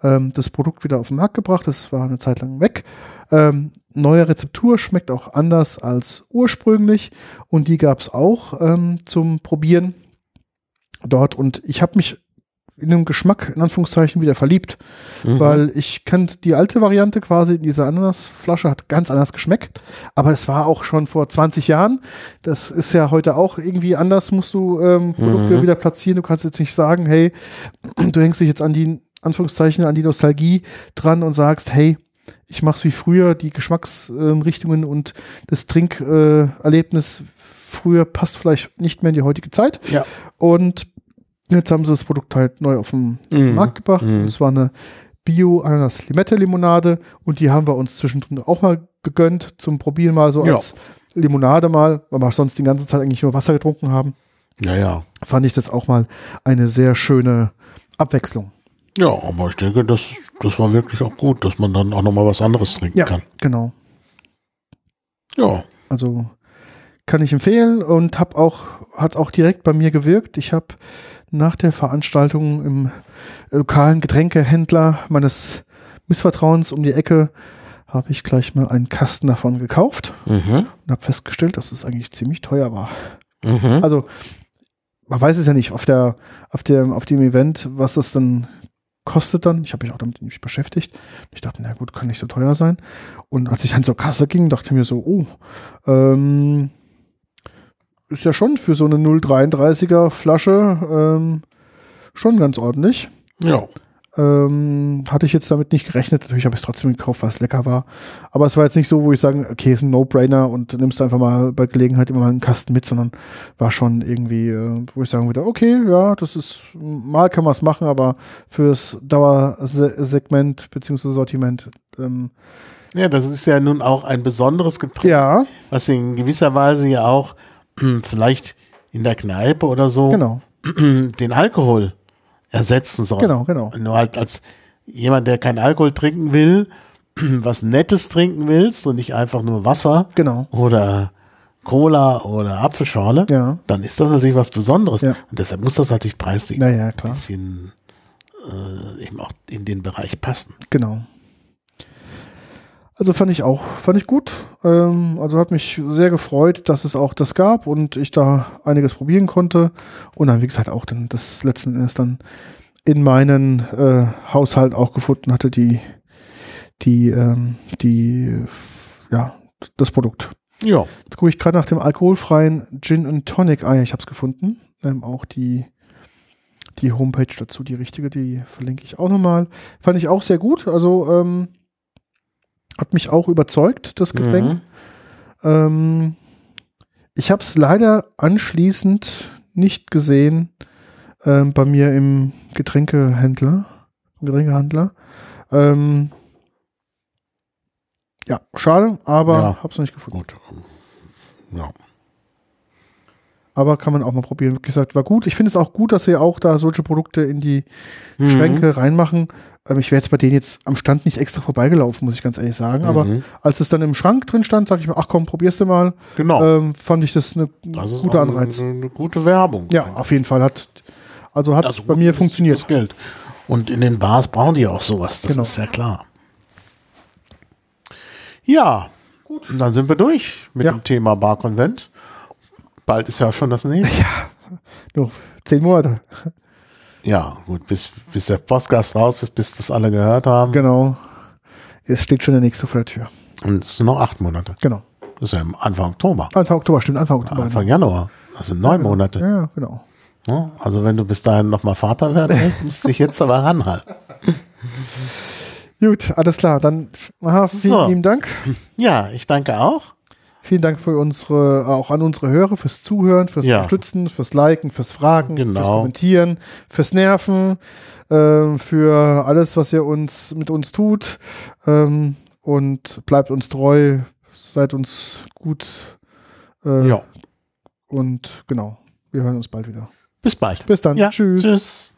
ähm, das Produkt wieder auf den Markt gebracht. Das war eine Zeit lang weg. Ähm, neue Rezeptur schmeckt auch anders als ursprünglich und die gab es auch ähm, zum Probieren dort. Und ich habe mich in dem Geschmack in Anführungszeichen wieder verliebt, Mhm. weil ich kannte die alte Variante quasi in dieser Ananasflasche, hat ganz anders geschmeckt, aber es war auch schon vor 20 Jahren. Das ist ja heute auch irgendwie anders, musst du ähm, Produkte Mhm. wieder platzieren. Du kannst jetzt nicht sagen, hey, du hängst dich jetzt an die Anführungszeichen an die Nostalgie dran und sagst, hey, ich mach's wie früher, die Geschmacksrichtungen und das Trinkerlebnis früher passt vielleicht nicht mehr in die heutige Zeit. Ja. Und jetzt haben sie das Produkt halt neu auf den Mhm. Markt gebracht. Mhm. Es war eine Bio-Ananas-Limette-Limonade und die haben wir uns zwischendrin auch mal gegönnt zum Probieren mal so Ja. als Limonade mal, weil wir sonst die ganze Zeit eigentlich nur Wasser getrunken haben. Ja, ja. Fand ich das auch mal eine sehr schöne Abwechslung. Ja, aber ich denke, das, das war wirklich auch gut, dass man dann auch nochmal was anderes trinken Ja, kann. genau. Ja. Also kann ich empfehlen und hab auch, hat auch direkt bei mir gewirkt. Ich habe nach der Veranstaltung im lokalen Getränkehändler meines Missvertrauens um die Ecke habe ich gleich mal einen Kasten davon gekauft Mhm. und habe festgestellt, dass es eigentlich ziemlich teuer war. Mhm. Also man weiß es ja nicht auf der auf dem auf dem Event, was das dann kostet dann. Ich habe mich auch damit nicht beschäftigt. Ich dachte, na gut, kann nicht so teuer sein. Und als ich dann zur Kasse ging, dachte ich mir so, oh, ähm, ist ja schon für so eine 0,33er Flasche ähm, schon ganz ordentlich. Ja. Ähm, hatte ich jetzt damit nicht gerechnet. Natürlich habe ich es trotzdem gekauft, weil es lecker war. Aber es war jetzt nicht so, wo ich sage, okay, ist ein No-Brainer und nimmst einfach mal bei Gelegenheit immer mal einen Kasten mit, sondern war schon irgendwie, äh, wo ich sagen würde, okay, ja, das ist, mal kann man es machen, aber fürs Dauersegment beziehungsweise Sortiment, ähm, Ja, das ist ja nun auch ein besonderes Getränk, ja, was in gewisser Weise ja auch (clears throat) vielleicht in der Kneipe oder so genau, (clears throat) den Alkohol ersetzen soll. genau, genau. Nur halt als jemand, der keinen Alkohol trinken will, (clears throat) was Nettes trinken willst und nicht einfach nur Wasser Genau. oder Cola oder Apfelschorle, Ja. dann ist das natürlich was Besonderes. Ja. Und deshalb muss das natürlich preislich Naja, ein bisschen äh, eben auch in den Bereich passen. Genau. Also fand ich auch, fand ich gut. Ähm, also hat mich sehr gefreut, dass es auch das gab und ich da einiges probieren konnte. Und dann, wie gesagt, auch dann das letzten Endes dann in meinen äh, Haushalt auch gefunden hatte, die, die, ähm, die, ja, das Produkt. Ja. Jetzt gucke ich gerade nach dem alkoholfreien Gin and Tonic. Ah ja, ich habe es gefunden. Ähm, auch die, die Homepage dazu, die richtige, die verlinke ich auch nochmal. Fand ich auch sehr gut. Also ähm, hat mich auch überzeugt, das Getränk. Mhm. Ähm, ich habe es leider anschließend nicht gesehen ähm, bei mir im Getränkehändler, im Getränkehandler. Ähm, ja, schade, aber Ja. hab's noch nicht gefunden. Gut. Ja. Aber kann man auch mal probieren. Wie gesagt, war gut. Ich finde es auch gut, dass sie auch da solche Produkte in die Mhm. Schränke reinmachen. Ähm, ich wäre jetzt bei denen jetzt am Stand nicht extra vorbeigelaufen, muss ich ganz ehrlich sagen. Aber Mhm. als es dann im Schrank drin stand, sage ich mir, ach komm, probierst du mal. Genau. Ähm, fand ich das eine das auch Anreiz. Eine, eine gute Werbung. Ja, auf jeden Fall hat, also hat Also bei mir funktioniert. Das Geld. Und in den Bars brauchen die auch sowas, das Genau. ist ja klar. Ja, gut. Dann sind wir durch mit Ja. dem Thema Barkonvent. Bald ist ja schon das nächste. (laughs) Nur zehn Monate. Ja, gut, bis, bis der Podcast raus ist, bis das alle gehört haben. Genau. Es steht schon der nächste vor der Tür. Und es sind noch acht Monate. Genau. Das ist ja Anfang Oktober. Anfang Oktober, stimmt, Anfang Oktober. Anfang Januar. Das sind neun Monate. Ja, ja, genau. Ja, Also wenn du bis dahin nochmal Vater werden willst, (laughs) musst du dich jetzt aber ranhalten. Gut, alles klar. Dann aha, vielen So. lieben Dank. Ja, ich danke auch. Vielen Dank für unsere, auch an unsere Hörer fürs Zuhören, fürs Ja. Unterstützen, fürs Liken, fürs Fragen, fürs Genau. Kommentieren, fürs Nerven, ähm, für alles, was ihr uns mit uns tut. Ähm, und bleibt uns treu, seid uns gut. Äh, Ja. Und genau, wir hören uns bald wieder. Bis bald. Bis dann. Ja, Tschüss. Tschüss.